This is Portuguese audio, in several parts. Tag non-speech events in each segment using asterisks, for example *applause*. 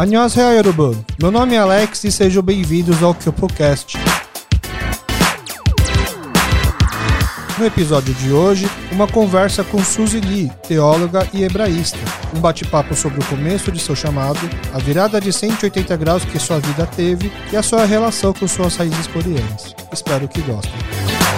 Annyeonghaseyo, Yorubun. Meu nome é Alex e sejam bem-vindos ao KyopoCast. No episódio de hoje, uma conversa com Suzy Lee, teóloga e hebraísta. Um bate-papo sobre o começo de seu chamado, a virada de 180 graus que sua vida teve e a sua relação com suas raízes coreanas. Espero que gostem.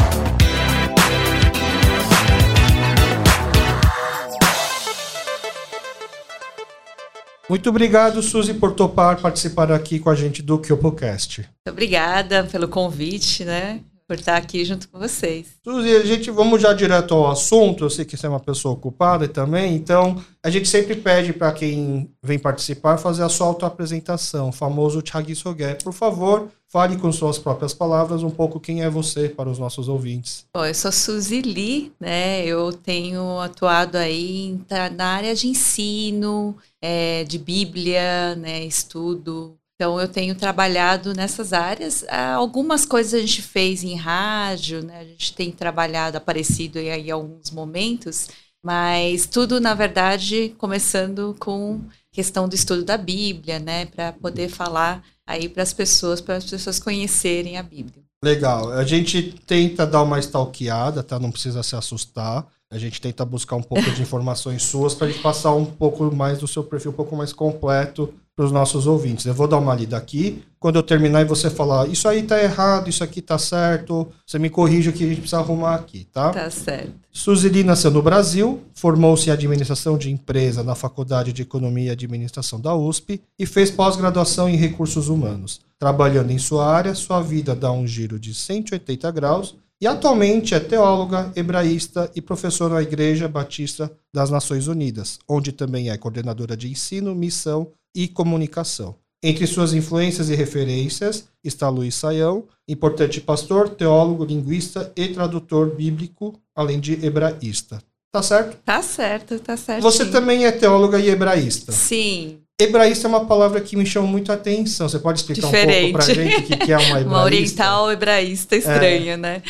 Muito obrigado, Suzy, por topar participar aqui com a gente do KyopoCast. Muito obrigada pelo convite, né? Por estar aqui junto com vocês. Suzy, a gente vamos já direto ao assunto. Eu sei que você é uma pessoa ocupada também, então a gente sempre pede para quem vem participar fazer a sua autoapresentação, o famoso Chagi Soge. Por favor, fale com suas próprias palavras um pouco quem é você para os nossos ouvintes. Bom, eu sou Suzy Lee, né? Eu tenho atuado aí na área de ensino, é, de Bíblia, né? Estudo então, eu tenho trabalhado nessas áreas. Ah, algumas coisas a gente fez em rádio, né? a gente tem trabalhado, aparecido aí em alguns momentos, mas tudo, na verdade, começando com questão do estudo da Bíblia, né? Para poder falar aí para as pessoas, para as pessoas conhecerem a Bíblia. Legal. A gente tenta dar uma stalkeada, tá? Não precisa se assustar. A gente tenta buscar um pouco de *laughs* informações suas para a gente passar um pouco mais do seu perfil, um pouco mais completo para os nossos ouvintes. Eu vou dar uma lida aqui. Quando eu terminar e você falar, isso aí tá errado, isso aqui tá certo, você me corrige o que a gente precisa arrumar aqui, tá? Tá certo. Suzili nasceu no Brasil, formou-se em administração de empresa na Faculdade de Economia e Administração da USP e fez pós-graduação em recursos humanos. Trabalhando em sua área, sua vida dá um giro de 180 graus e atualmente é teóloga, hebraísta e professora na Igreja Batista das Nações Unidas, onde também é coordenadora de ensino, missão e comunicação. Entre suas influências e referências está Luiz Saião, importante pastor, teólogo, linguista e tradutor bíblico, além de hebraísta. Tá certo? Tá certo, tá certo. Você também é teóloga e hebraísta. Sim. Hebraísta é uma palavra que me chama muito a atenção. Você pode explicar Diferente. um pouco pra gente o que, é uma *laughs* hebraísta? uma oriental hebraísta estranha, é. né?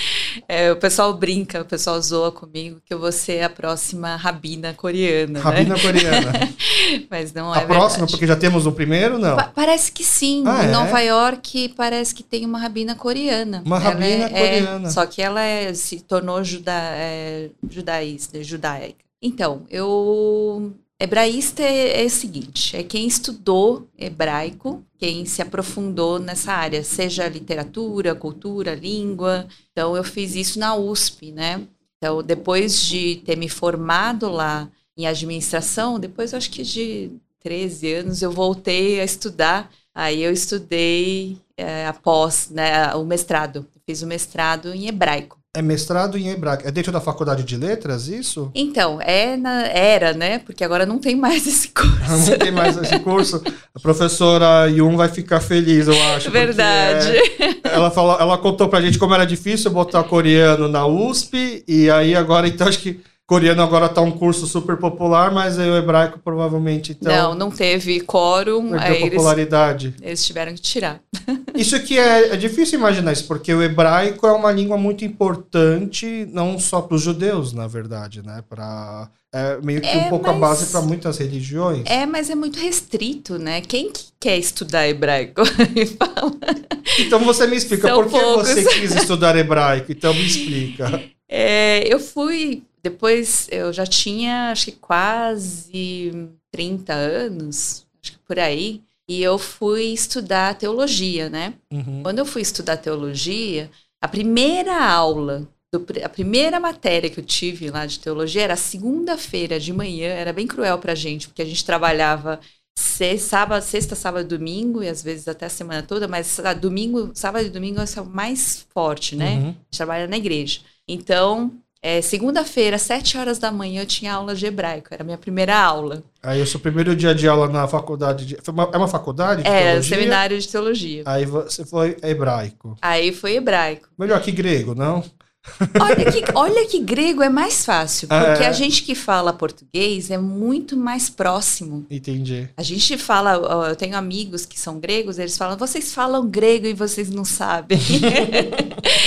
É, o pessoal brinca, o pessoal zoa comigo que eu vou ser a próxima rabina coreana. Né? Rabina né? coreana. *laughs* Mas não a é A próxima, porque já temos o primeiro, não? Pa parece que sim. Ah, em é? Nova York parece que tem uma rabina coreana. Uma ela rabina é, é, coreana. só que ela é, se tornou juda, judaísta, judaica. Então, eu Hebraísta é, é, o seguinte: é quem estudou hebraico, quem se aprofundou nessa área, seja literatura, cultura, língua. Então, eu fiz isso na USP, né? Então, depois de ter me formado lá em administração, depois acho que de 13 anos, eu voltei a estudar. Aí eu estudei é, após né, o mestrado. Fiz o mestrado em hebraico. É mestrado em hebraico. É dentro da faculdade de letras, isso? Então, é na, era, né? Porque agora não tem mais esse *laughs* curso. não tem mais esse curso. A professora Yun vai ficar feliz, eu acho. Verdade. É, ela, falou, ela contou pra gente como era difícil botar coreano na USP. E aí agora, então, acho que coreano agora está um curso super popular, mas o hebraico provavelmente então não não teve quórum aí popularidade eles, eles, tiveram que tirar *laughs* isso aqui é, é difícil imaginar isso porque o hebraico é uma língua muito importante não só para os judeus na verdade né para é meio que é, um pouco mas... a base para muitas religiões. É, mas é muito restrito, né? Quem que quer estudar hebraico? *laughs* então você me explica São por que poucos. você quis estudar hebraico? Então me explica. *laughs* É, eu fui depois eu já tinha, acho que quase 30 anos, acho que por aí, e eu fui estudar teologia, né? Uhum. Quando eu fui estudar teologia, a primeira aula, do, a primeira matéria que eu tive lá de teologia era segunda-feira de manhã, era bem cruel pra gente, porque a gente trabalhava sexta, sábado, sexta, sábado, domingo, e às vezes até a semana toda, mas domingo, sábado e domingo é o mais forte, né? Uhum. A gente trabalha na igreja. Então, é, Segunda-feira, sete horas da manhã, eu tinha aula de hebraico. Era a minha primeira aula. Aí, o seu primeiro dia de aula na faculdade... De, uma, é uma faculdade de é, teologia? seminário de teologia. Aí você foi hebraico. Aí foi hebraico. Melhor que grego, não? Olha que, *laughs* olha que grego é mais fácil, porque é. a gente que fala português é muito mais próximo. Entendi. A gente fala, eu tenho amigos que são gregos, eles falam, vocês falam grego e vocês não sabem. *laughs*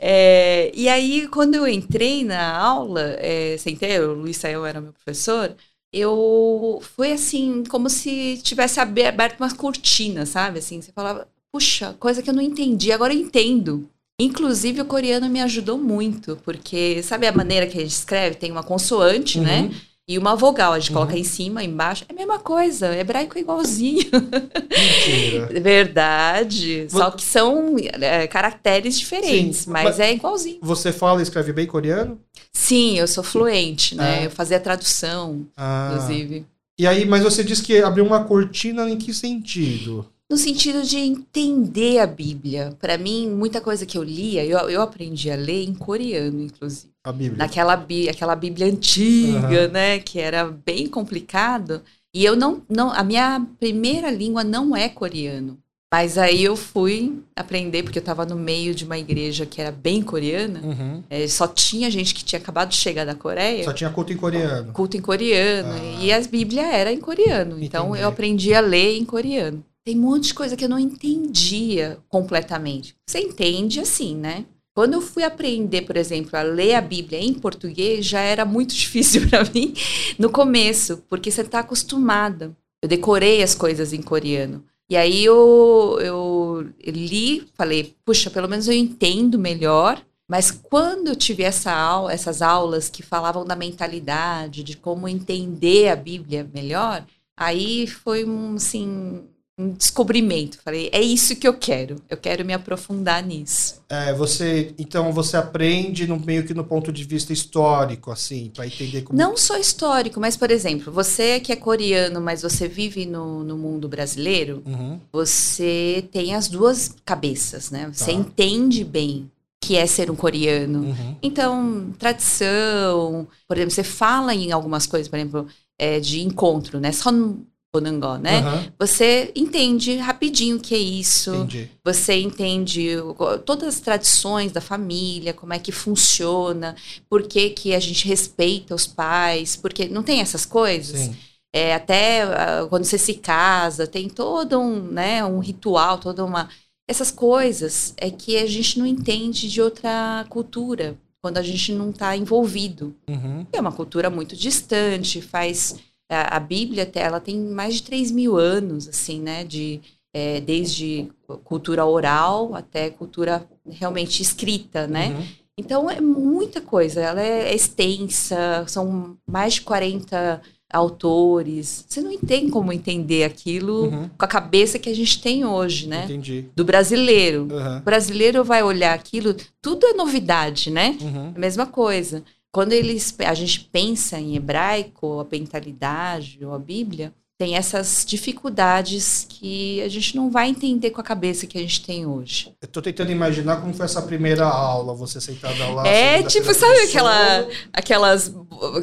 é, e aí, quando eu entrei na aula, é, sentei, o Luiz Saião era meu professor, eu foi assim, como se tivesse aberto umas cortinas, sabe? Assim, você falava, puxa, coisa que eu não entendi, agora eu entendo. Inclusive, o coreano me ajudou muito, porque sabe a maneira que a gente escreve? Tem uma consoante, né? uhum. né? E uma vogal, a gente uhum. coloca em cima, embaixo. É a mesma coisa, hebraico é igualzinho. Mentira. *laughs* Verdade. Só que são é, caracteres diferentes, Sim, mas, mas, é igualzinho. Você fala e escreve bem coreano? Sim, eu sou fluente, né? É. Eu fazia tradução, ah. inclusive. E aí, mas você disse que abriu uma cortina em que sentido? No sentido de entender a Bíblia. Para mim, muita coisa que eu lia, eu, eu aprendi a ler em coreano, inclusive. A Bíblia. Naquela aquela Bíblia antiga, uhum. né, que era bem complicado. E eu não, não, a minha primeira língua não é coreano. Mas aí eu fui aprender, porque eu estava no meio de uma igreja que era bem coreana. Uhum. É, só tinha gente que tinha acabado de chegar da Coreia. Só tinha culto em coreano. Culto em coreano. Ah. E a Bíblia era em coreano. Entendi. Então eu aprendi a ler em coreano. Tem um monte de coisa que eu não entendia completamente. Você entende assim, né? Quando eu fui aprender, por exemplo, a ler a Bíblia em português, já era muito *laughs* difícil para mim no começo, porque você está acostumada. Eu decorei as coisas em coreano. E aí eu, eu li, falei, puxa, pelo menos eu entendo melhor. Mas quando eu tive essa aula, essas aulas que falavam da mentalidade, de como entender a Bíblia melhor, aí foi um, assim, um descobrimento. Falei, é isso que eu quero. Eu quero me aprofundar nisso. É, você, então você aprende no meio que no ponto de vista histórico, assim, para entender como. Não só histórico, mas por exemplo, você que é coreano, mas você vive no, no mundo brasileiro, uhum. você tem as duas cabeças, né? Você tá. entende bem que é ser um coreano. Uhum. Então, tradição, por exemplo, você fala em algumas coisas, por exemplo, é, de encontro, né? Son Bonangó, né? Uhum. Você entende rapidinho o que é isso. Entendi. Você entende todas as tradições da família, como é que funciona, por que, que a gente respeita os pais, porque não tem essas coisas. Sim. É, até uh, quando você se casa, tem todo um, né, um ritual, toda uma. Essas coisas é que a gente não entende de outra cultura, quando a gente não está envolvido. Uhum. É uma cultura muito distante, faz a, a Bíblia ela tem mais de 3 mil anos, assim, né? De, é, desde cultura oral até cultura realmente escrita, né? Uhum. Então é muita coisa, ela é extensa, são mais de 40 autores. Você não tem como entender aquilo uhum. com a cabeça que a gente tem hoje, né? Entendi. Do brasileiro. Uhum. O brasileiro vai olhar aquilo, tudo é novidade, né? Uhum. A mesma coisa. Quando eles, a gente pensa em hebraico, a mentalidade ou a Bíblia, tem essas dificuldades que a gente não vai entender com a cabeça que a gente tem hoje. Eu tô tentando imaginar como foi essa primeira aula, você sentada lá. É, tipo, sabe aquela, aquelas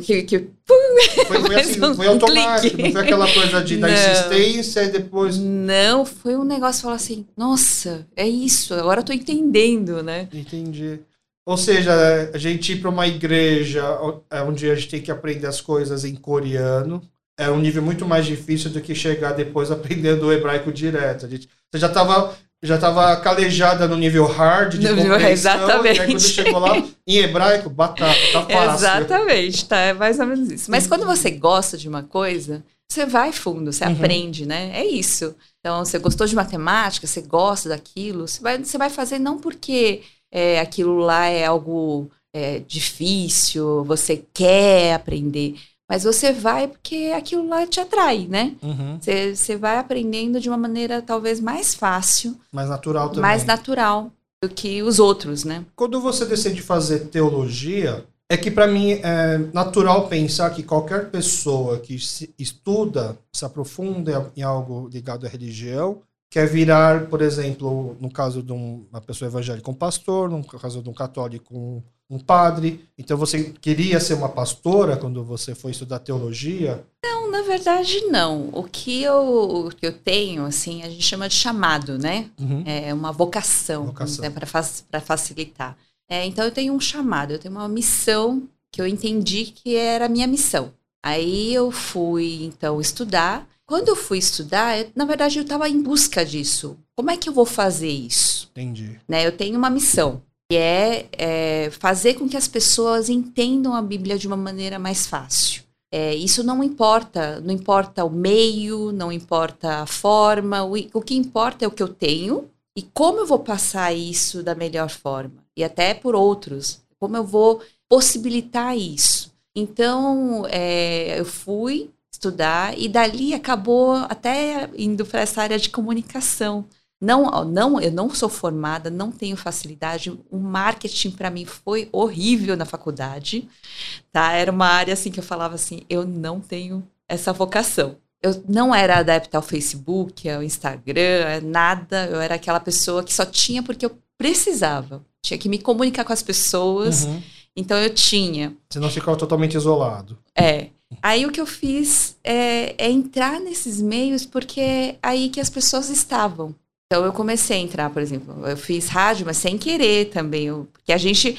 que, que pum, foi, foi, *laughs* assim, um foi automático, não foi aquela coisa de da insistência e depois Não, foi um negócio falar assim, nossa, é isso, agora eu tô entendendo, né? Entendi. Ou seja, a gente ir para uma igreja é onde a gente tem que aprender as coisas em coreano é um nível muito mais difícil do que chegar depois aprendendo o hebraico direto. A gente, você já estava já estava calejada no nível hard de no compreensão. Exatamente. E aí quando chegou lá, em hebraico, batata, tá fácil. Exatamente, tá, é mais ou menos isso. Mas quando você gosta de uma coisa, você vai fundo, você uhum. aprende, né? É isso. Então, você gostou de matemática, você gosta daquilo, você vai, você vai fazer não porque é, aquilo lá é algo é, difícil, você quer aprender. Mas você vai porque aquilo lá te atrai, né? Uhum. Você, você vai aprendendo de uma maneira talvez mais fácil. Mais natural também. Mais natural do que os outros, né? Quando você decide fazer teologia, é que para mim é natural pensar que qualquer pessoa que se estuda, se aprofunda em algo ligado à religião, quer virar, por exemplo, no caso de uma pessoa evangélica, um pastor, no caso de um católico, um, um padre. Então você queria ser uma pastora quando você foi estudar teologia? Não, na verdade não. O que eu, o que eu tenho, assim, a gente chama de chamado, né? Uhum. É uma vocação, vocação. Né, para facilitar. É, então eu tenho um chamado, eu tenho uma missão que eu entendi que era a minha missão. Aí eu fui, então, estudar quando eu fui estudar, eu, na verdade eu estava em busca disso. Como é que eu vou fazer isso? Entendi. Né, eu tenho uma missão, que é, é fazer com que as pessoas entendam a Bíblia de uma maneira mais fácil. É, isso não importa, não importa o meio, não importa a forma, o, o que importa é o que eu tenho e como eu vou passar isso da melhor forma. E até por outros, como eu vou possibilitar isso. Então, é, eu fui estudar e dali acabou até indo para essa área de comunicação. Não, não, eu não sou formada, não tenho facilidade. O marketing para mim foi horrível na faculdade, tá? Era uma área assim que eu falava assim, eu não tenho essa vocação. Eu não era adepta ao Facebook, ao Instagram, nada. Eu era aquela pessoa que só tinha porque eu precisava. Tinha que me comunicar com as pessoas. Uhum. Então eu tinha. Você não ficava totalmente isolado. É. Aí o que eu fiz é, é entrar nesses meios porque é aí que as pessoas estavam. Então eu comecei a entrar, por exemplo, eu fiz rádio, mas sem querer também, eu, porque a gente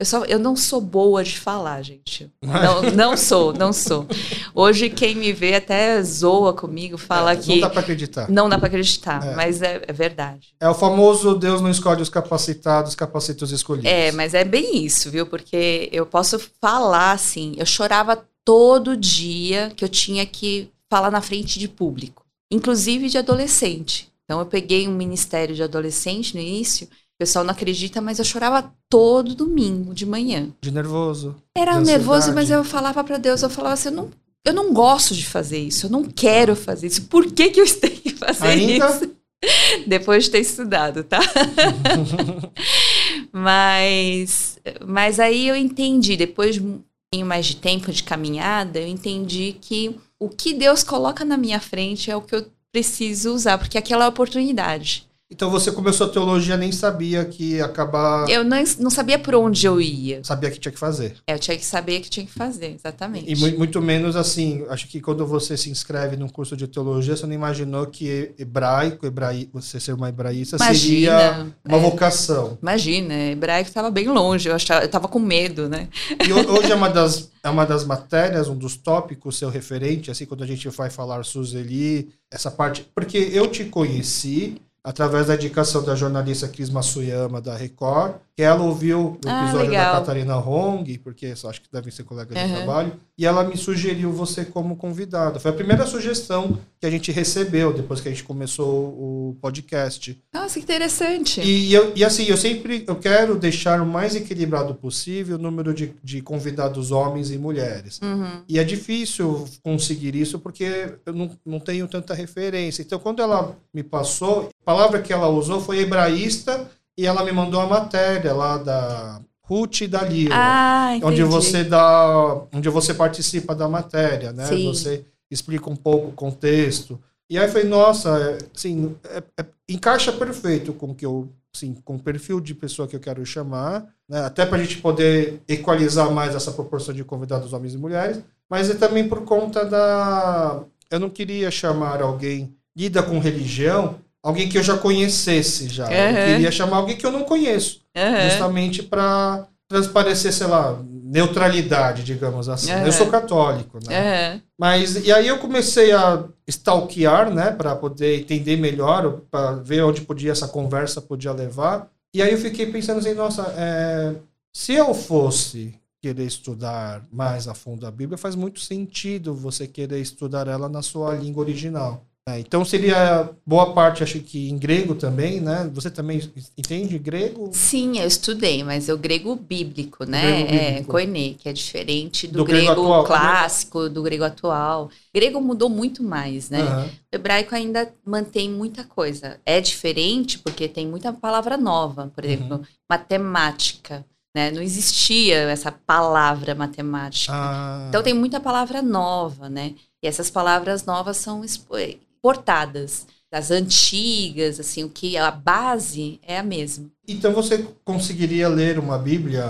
eu, só, eu não sou boa de falar, gente. Não, *laughs* não sou, não sou. Hoje quem me vê até zoa comigo, fala é, que. Não dá para acreditar. Não dá para acreditar, é. mas é, é, verdade. É o famoso Deus não escolhe os capacitados, capacita os escolhidos. É, mas é bem isso, viu? Porque eu posso falar assim, eu chorava todo dia que eu tinha que falar na frente de público, inclusive de adolescente. Então eu peguei um ministério de adolescente no início. O pessoal não acredita, mas eu chorava todo domingo de manhã. De nervoso. Era de nervoso, mas eu falava para Deus, eu falava assim, eu não, eu não gosto de fazer isso, eu não quero fazer isso. Por que, que eu *laughs* tenho que fazer Ainda? isso? *laughs* Depois de ter estudado, tá? *laughs* mas, mas aí eu entendi, depois de pouquinho mais de tempo de caminhada, eu entendi que o que Deus coloca na minha frente é o que eu preciso usar, porque aquela é a oportunidade. Então você começou a teologia nem sabia que ia acabar. Eu não, não sabia por onde eu ia. Sabia que tinha que fazer. É, eu tinha que saber que tinha que fazer, exatamente. E muito menos assim, acho que quando você se inscreve num curso de teologia, você não imaginou que hebraico, hebrai, você ser uma hebraísta Imagina, seria uma é, vocação. Imagina, hebraico estava bem longe, eu achava, eu estava com medo, né? E hoje é uma das é uma das matérias, um dos tópicos seu referente, assim, quando a gente vai falar Suzeli, essa parte, porque eu te conheci através da indicação da jornalista Cris Matsuyama da Record, que ela ouviu o ah, episódio ah, da Catarina Hong, porque acho que devem ser colegas uhum. de trabalho, e ela me sugeriu você como convidada. Foi a primeira sugestão que a gente recebeu depois que a gente começou o podcast. Nossa, que interessante. E, eu, e assim, eu sempre eu quero deixar o mais equilibrado possível o número de, de convidados homens e mulheres. Uhum. E é difícil conseguir isso porque eu não, não tenho tanta referência. Então, quando ela me passou, a palavra que ela usou foi hebraísta e ela me mandou a matéria lá da Ruth e da Lira, ah, onde você dá, onde você participa da matéria, né? Sim. Você explica um pouco o contexto. E aí foi nossa, assim, é, é, encaixa perfeito com que eu, assim, com o perfil de pessoa que eu quero chamar, né? Até para a gente poder equalizar mais essa proporção de convidados homens e mulheres, mas é também por conta da, eu não queria chamar alguém lida com religião alguém que eu já conhecesse já. Uhum. Eu queria chamar alguém que eu não conheço. Uhum. Justamente para transparecer, sei lá, neutralidade, digamos assim. Uhum. Eu sou católico, né? Mas e aí eu comecei a stalkear, né, para poder entender melhor, para ver onde podia essa conversa podia levar. E aí eu fiquei pensando assim, nossa, é, se eu fosse querer estudar mais a fundo a Bíblia, faz muito sentido você querer estudar ela na sua língua original. É, então seria boa parte, acho que em grego também, né? Você também entende grego? Sim, eu estudei, mas é o grego bíblico, né? Grego é, koine, que é diferente do, do grego, grego atual, clássico, do grego atual. O grego mudou muito mais, né? Uhum. O hebraico ainda mantém muita coisa. É diferente porque tem muita palavra nova, por exemplo, uhum. matemática. Né? Não existia essa palavra matemática. Ah. Então tem muita palavra nova, né? E essas palavras novas são portadas das antigas, assim, o que a base é a mesma. Então você conseguiria ler uma Bíblia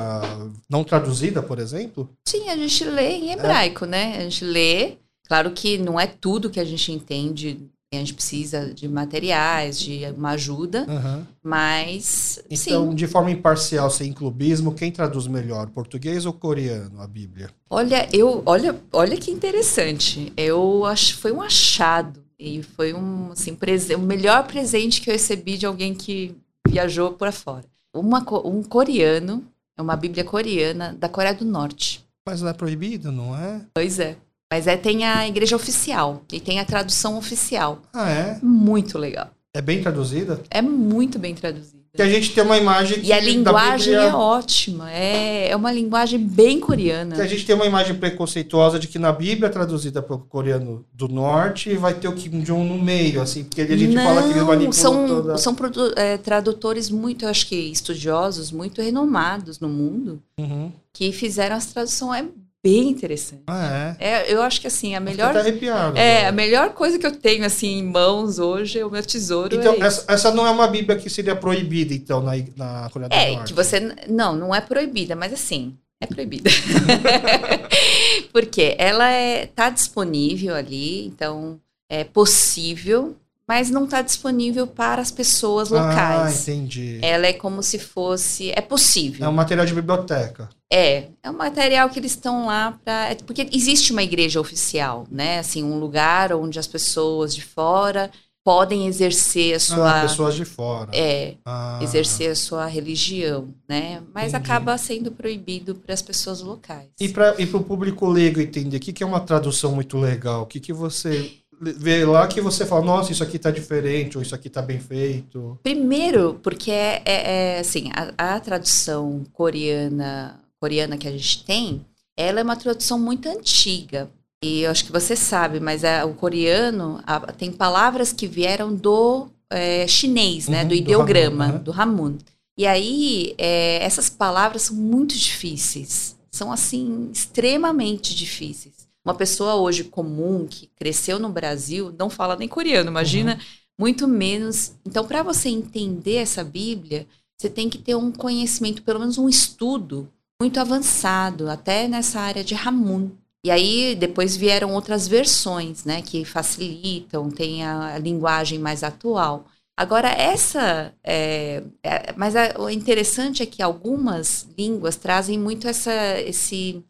não traduzida, por exemplo? Sim, a gente lê em hebraico, é. né? A gente lê, claro que não é tudo que a gente entende a gente precisa de materiais, de uma ajuda, uhum. mas. Então, sim. de forma imparcial, sem clubismo, quem traduz melhor, português ou coreano, a Bíblia? Olha, eu, olha, olha que interessante. Eu acho foi um achado e foi um, assim, o melhor presente que eu recebi de alguém que viajou por fora. Uma, um coreano, é uma Bíblia coreana da Coreia do Norte. Mas não é proibido, não é? Pois é. Mas é, tem a igreja oficial e tem a tradução oficial. Ah, é? Muito legal. É bem traduzida? É muito bem traduzida. Que a gente tem uma imagem que E a linguagem Bíblia, é ótima. É, é uma linguagem bem coreana. Que a gente tem uma imagem preconceituosa de que na Bíblia, traduzida para o coreano do norte, vai ter o Kim Jong no meio, assim, porque a gente Não, fala que eles manipulam são, toda... são é, tradutores muito, eu acho que estudiosos, muito renomados no mundo, uhum. que fizeram as traduções. É bem interessante. Ah, é? é? Eu acho que assim, a melhor. Tá arrepiado. É, a melhor coisa que eu tenho assim em mãos hoje é o meu tesouro. Então, é essa, essa, não é uma Bíblia que seria proibida, então, na, na Coreia do é, Norte. É, que você. Não, não é proibida, mas assim. É proibida. *laughs* *laughs* Porque ela é, tá disponível ali, então é possível mas não está disponível para as pessoas locais. Ah, entendi. Ela é como se fosse. É possível. É um material de biblioteca. É, é um material que eles estão lá para. É, porque existe uma igreja oficial, né? Assim, um lugar onde as pessoas de fora podem exercer a sua. Ah, pessoas de fora. É, ah. exercer a sua religião, né? Mas Entendi. acaba sendo proibido para as pessoas locais. E para o público leigo entender, o que, que é uma tradução muito legal? O que, que você vê lá que você fala, nossa, isso aqui tá diferente, ou isso aqui tá bem feito? Primeiro, porque é, é, é assim, a, a, tradução coreana, coreana que a gente tem, ela é uma tradução muito antiga. E eu acho que você sabe, mas a, o coreano a, tem palavras que vieram do é, chinês, né? Uhum, do ideograma, do Hamun. Do Hamun. E aí, é, essas palavras são muito difíceis. São, assim, extremamente difíceis. Uma pessoa hoje comum que cresceu no Brasil não fala nem coreano, imagina, uhum. muito menos. Então, para você entender essa Bíblia, você tem que ter um conhecimento, pelo menos um estudo muito avançado, até nessa área de Ramun. E aí depois vieram outras versões, né, que facilitam, tem a, a linguagem mais atual. Agora essa, é, é, mas a, o interessante é que algumas línguas trazem muito essa, esse,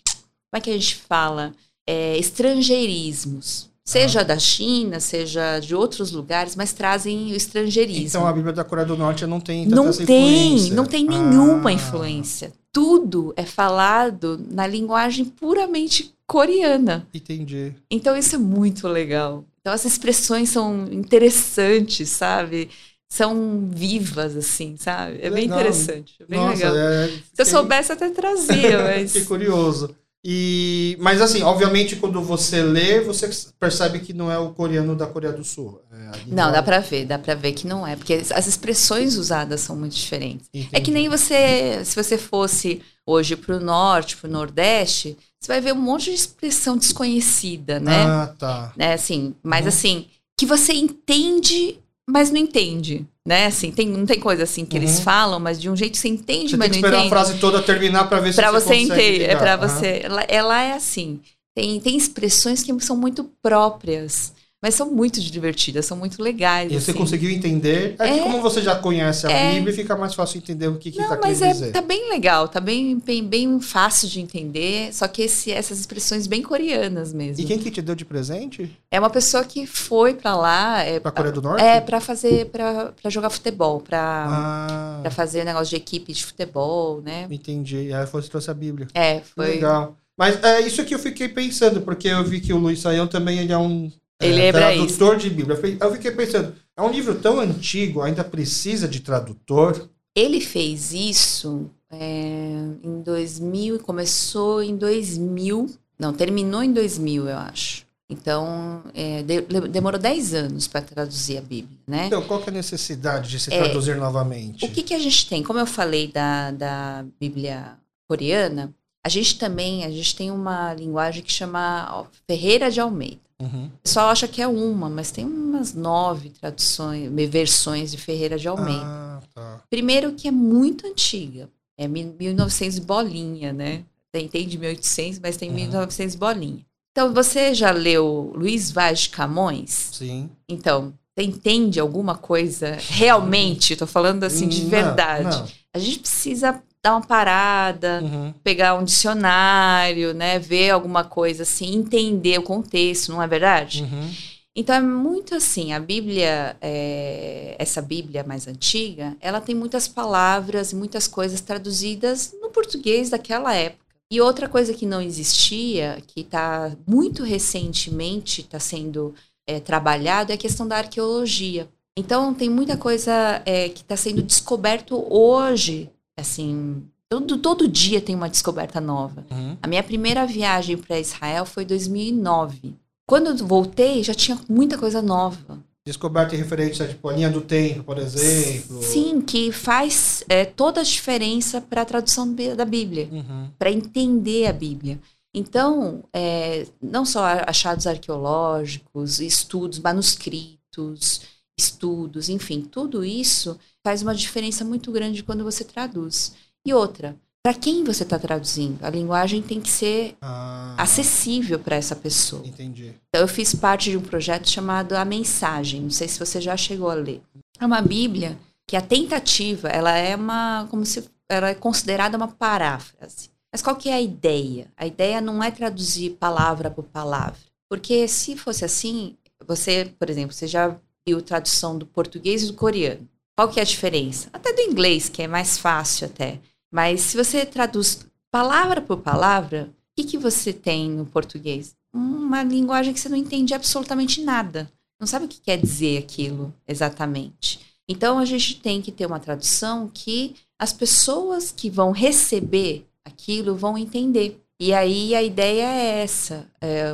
como é que a gente fala? É, estrangeirismos. Seja ah. da China, seja de outros lugares, mas trazem o estrangeirismo. Então a Bíblia da Coreia do Norte não tem tanta Não tem, influência. não tem nenhuma ah. influência. Tudo é falado na linguagem puramente coreana. Entendi. Então isso é muito legal. Então as expressões são interessantes, sabe? São vivas, assim, sabe? É legal. bem interessante. É bem Nossa, legal. É... Se eu soubesse, até trazia, *laughs* mas. que curioso. E, mas assim, obviamente, quando você lê, você percebe que não é o coreano da Coreia do Sul. É não, dá pra ver, dá pra ver que não é, porque as expressões usadas são muito diferentes. Entendi. É que nem você, se você fosse hoje pro norte, pro nordeste, você vai ver um monte de expressão desconhecida, né? Ah, tá. Né, assim, mas uhum. assim, que você entende, mas não entende né? Assim, tem, não tem coisa assim que uhum. eles falam, mas de um jeito você entende, você mas tem que esperar a frase toda terminar para ver se pra você, você entende, É para você. Ela, ela é assim. Tem, tem expressões que são muito próprias mas são muito divertidas, são muito legais. E assim. você conseguiu entender? É, é, que como você já conhece a é, Bíblia, fica mais fácil entender o que está querendo é, dizer. Tá bem legal, tá bem, bem, bem fácil de entender, só que esse, essas expressões bem coreanas mesmo. E quem que te deu de presente? É uma pessoa que foi para lá... É, pra Coreia do Norte? É, para fazer, para jogar futebol, para ah. fazer negócio de equipe de futebol, né? Entendi, e aí você trouxe a Bíblia. É, foi... Legal. Mas é isso que eu fiquei pensando, porque eu vi que o Luiz Saião também ele é um ele é, é tradutor de Bíblia. Eu fiquei pensando, é um livro tão antigo, ainda precisa de tradutor? Ele fez isso é, em 2000, começou em 2000, não, terminou em 2000, eu acho. Então, é, de, demorou 10 anos para traduzir a Bíblia, né? Então, qual é a necessidade de se é, traduzir novamente? O que, que a gente tem? Como eu falei da, da Bíblia coreana, a gente também, a gente tem uma linguagem que chama Ferreira de Almeida. Uhum. O pessoal acha que é uma, mas tem umas nove traduções, versões de Ferreira de Almeida. Ah, tá. Primeiro que é muito antiga, é 1900 bolinha, né? Tem, tem de 1800, mas tem uhum. 1900 bolinha. Então, você já leu Luiz Vaz de Camões? Sim. Então, você entende alguma coisa realmente? Estou falando assim de verdade. Não, não. A gente precisa dar uma parada, uhum. pegar um dicionário, né, ver alguma coisa assim, entender o contexto, não é verdade? Uhum. Então é muito assim, a Bíblia, é, essa Bíblia mais antiga, ela tem muitas palavras, muitas coisas traduzidas no português daquela época. E outra coisa que não existia, que está muito recentemente está sendo é, trabalhado, é a questão da arqueologia. Então, tem muita coisa é, que está sendo descoberto hoje, assim, todo, todo dia tem uma descoberta nova. Uhum. A minha primeira viagem para Israel foi em 2009. Quando eu voltei, já tinha muita coisa nova. Descoberta referente a tipo, a linha do tempo, por exemplo. Sim, que faz é, toda a diferença para a tradução da Bíblia, uhum. para entender a Bíblia. Então, é, não só achados arqueológicos, estudos, manuscritos, estudos, enfim, tudo isso faz uma diferença muito grande quando você traduz. E outra, para quem você está traduzindo. A linguagem tem que ser ah, acessível para essa pessoa. Entendi. Então, eu fiz parte de um projeto chamado A Mensagem. Não sei se você já chegou a ler. É uma Bíblia que a tentativa, ela é uma, como se, ela é considerada uma paráfrase. Mas qual que é a ideia? A ideia não é traduzir palavra por palavra. Porque se fosse assim, você, por exemplo, você já viu tradução do português e do coreano. Qual que é a diferença? Até do inglês, que é mais fácil até. Mas se você traduz palavra por palavra, o que, que você tem no português? Uma linguagem que você não entende absolutamente nada. Não sabe o que quer dizer aquilo exatamente. Então a gente tem que ter uma tradução que as pessoas que vão receber aquilo vão entender. E aí a ideia é essa. É,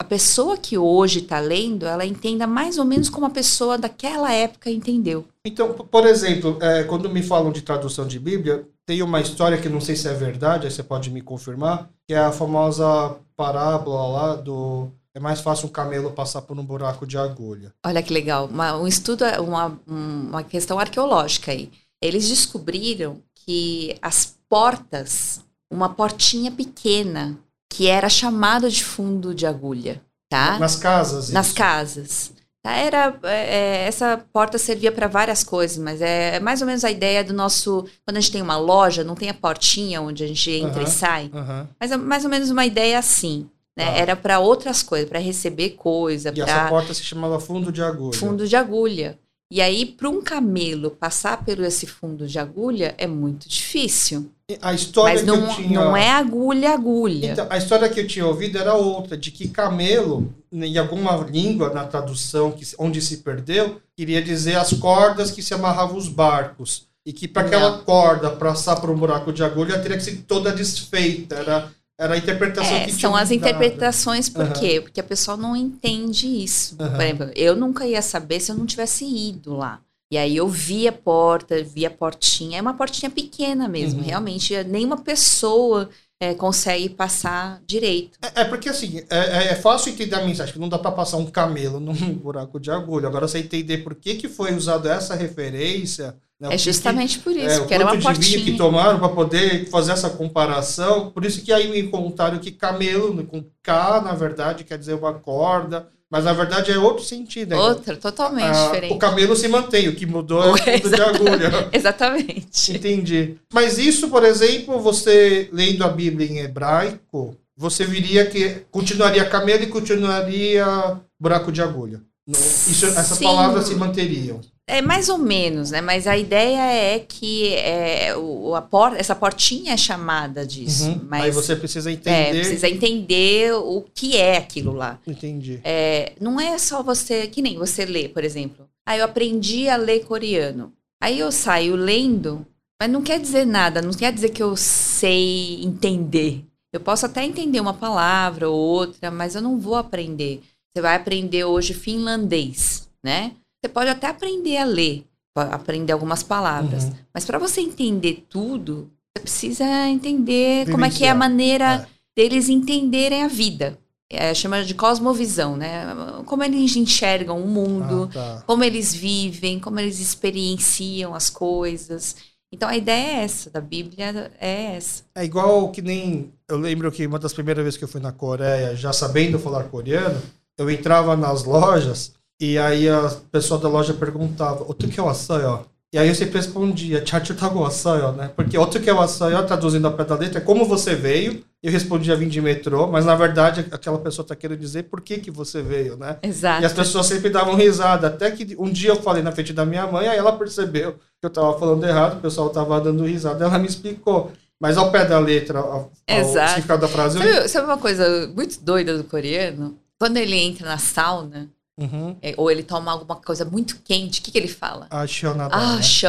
a pessoa que hoje está lendo, ela entenda mais ou menos como a pessoa daquela época entendeu. Então, por exemplo, é, quando me falam de tradução de Bíblia, tem uma história que não sei se é verdade, aí você pode me confirmar, que é a famosa parábola lá do é mais fácil um camelo passar por um buraco de agulha. Olha que legal, uma, um estudo, uma, uma questão arqueológica aí. Eles descobriram que as portas, uma portinha pequena, que era chamada de fundo de agulha, tá? Nas casas. Nas casas. Tá, era, é, é, essa porta servia para várias coisas, mas é, é, mais ou menos a ideia do nosso. Quando a gente tem uma loja, não tem a portinha onde a gente entra e sai. Mas é mais ou menos uma ideia assim. Né? Ah. Era para outras coisas, para receber coisa. E pra... essa porta se chamava fundo de agulha. Fundo de agulha. E aí, para um camelo passar por esse fundo de agulha é muito difícil. A história Mas não, que eu tinha... não é agulha, agulha. Então, a história que eu tinha ouvido era outra, de que camelo, em alguma língua na tradução que, onde se perdeu, queria dizer as cordas que se amarravam os barcos. E que para aquela corda passar por um buraco de agulha teria que ser toda desfeita. Era era a interpretação é, que São as interpretações, por uhum. quê? Porque a pessoa não entende isso. Uhum. Por exemplo, eu nunca ia saber se eu não tivesse ido lá. E aí eu vi a porta, vi a portinha. É uma portinha pequena mesmo, uhum. realmente. Nenhuma pessoa é, consegue passar direito. É, é porque assim, é, é, é fácil entender a mensagem, que não dá para passar um camelo *laughs* num buraco de agulha. Agora você entender por que, que foi usado essa referência é justamente por isso, é, que era uma portinha. que tomaram para poder fazer essa comparação. Por isso que aí me contaram que camelo, com K, na verdade, quer dizer uma corda. Mas na verdade é outro sentido. Né? Outra, totalmente ah, diferente. O camelo se mantém, o que mudou é *laughs* o fundo de agulha. *laughs* Exatamente. Entendi. Mas isso, por exemplo, você lendo a Bíblia em hebraico, você viria que continuaria camelo e continuaria buraco de agulha. Isso, essas Sim. palavras se manteriam. É mais ou menos, né? Mas a ideia é que é, o, a por, essa portinha é chamada disso. Uhum. Mas, Aí você precisa entender. É, precisa entender o que é aquilo lá. Entendi. É, não é só você. Que nem você lê, por exemplo. Aí eu aprendi a ler coreano. Aí eu saio lendo, mas não quer dizer nada, não quer dizer que eu sei entender. Eu posso até entender uma palavra ou outra, mas eu não vou aprender. Você vai aprender hoje finlandês, né? Você pode até aprender a ler, aprender algumas palavras, uhum. mas para você entender tudo, você precisa entender Vivenciar. como é que é a maneira é. deles entenderem a vida. É, chama de cosmovisão, né? Como eles enxergam o mundo, ah, tá. como eles vivem, como eles experienciam as coisas. Então a ideia é essa, da Bíblia é essa. É igual que nem. Eu lembro que uma das primeiras vezes que eu fui na Coreia, já sabendo falar coreano, eu entrava nas lojas e aí a pessoa da loja perguntava, o que é o açaio? E aí eu sempre respondia, chachu tago açaio, né? Porque outro que é o açaio, traduzindo a pé da letra, é como você veio. Eu respondia vim de metrô, mas na verdade aquela pessoa está querendo dizer por que, que você veio, né? Exato. E as pessoas sempre davam risada. Até que um dia eu falei na frente da minha mãe, aí ela percebeu que eu estava falando errado, o pessoal estava dando risada, ela me explicou. Mas ao pé da letra, ao, Exato. ao significado da frase. Sabe, sabe, uma coisa muito doida do coreano? Quando ele entra na sauna, uhum. é, ou ele toma alguma coisa muito quente, o que, que ele fala? Ah,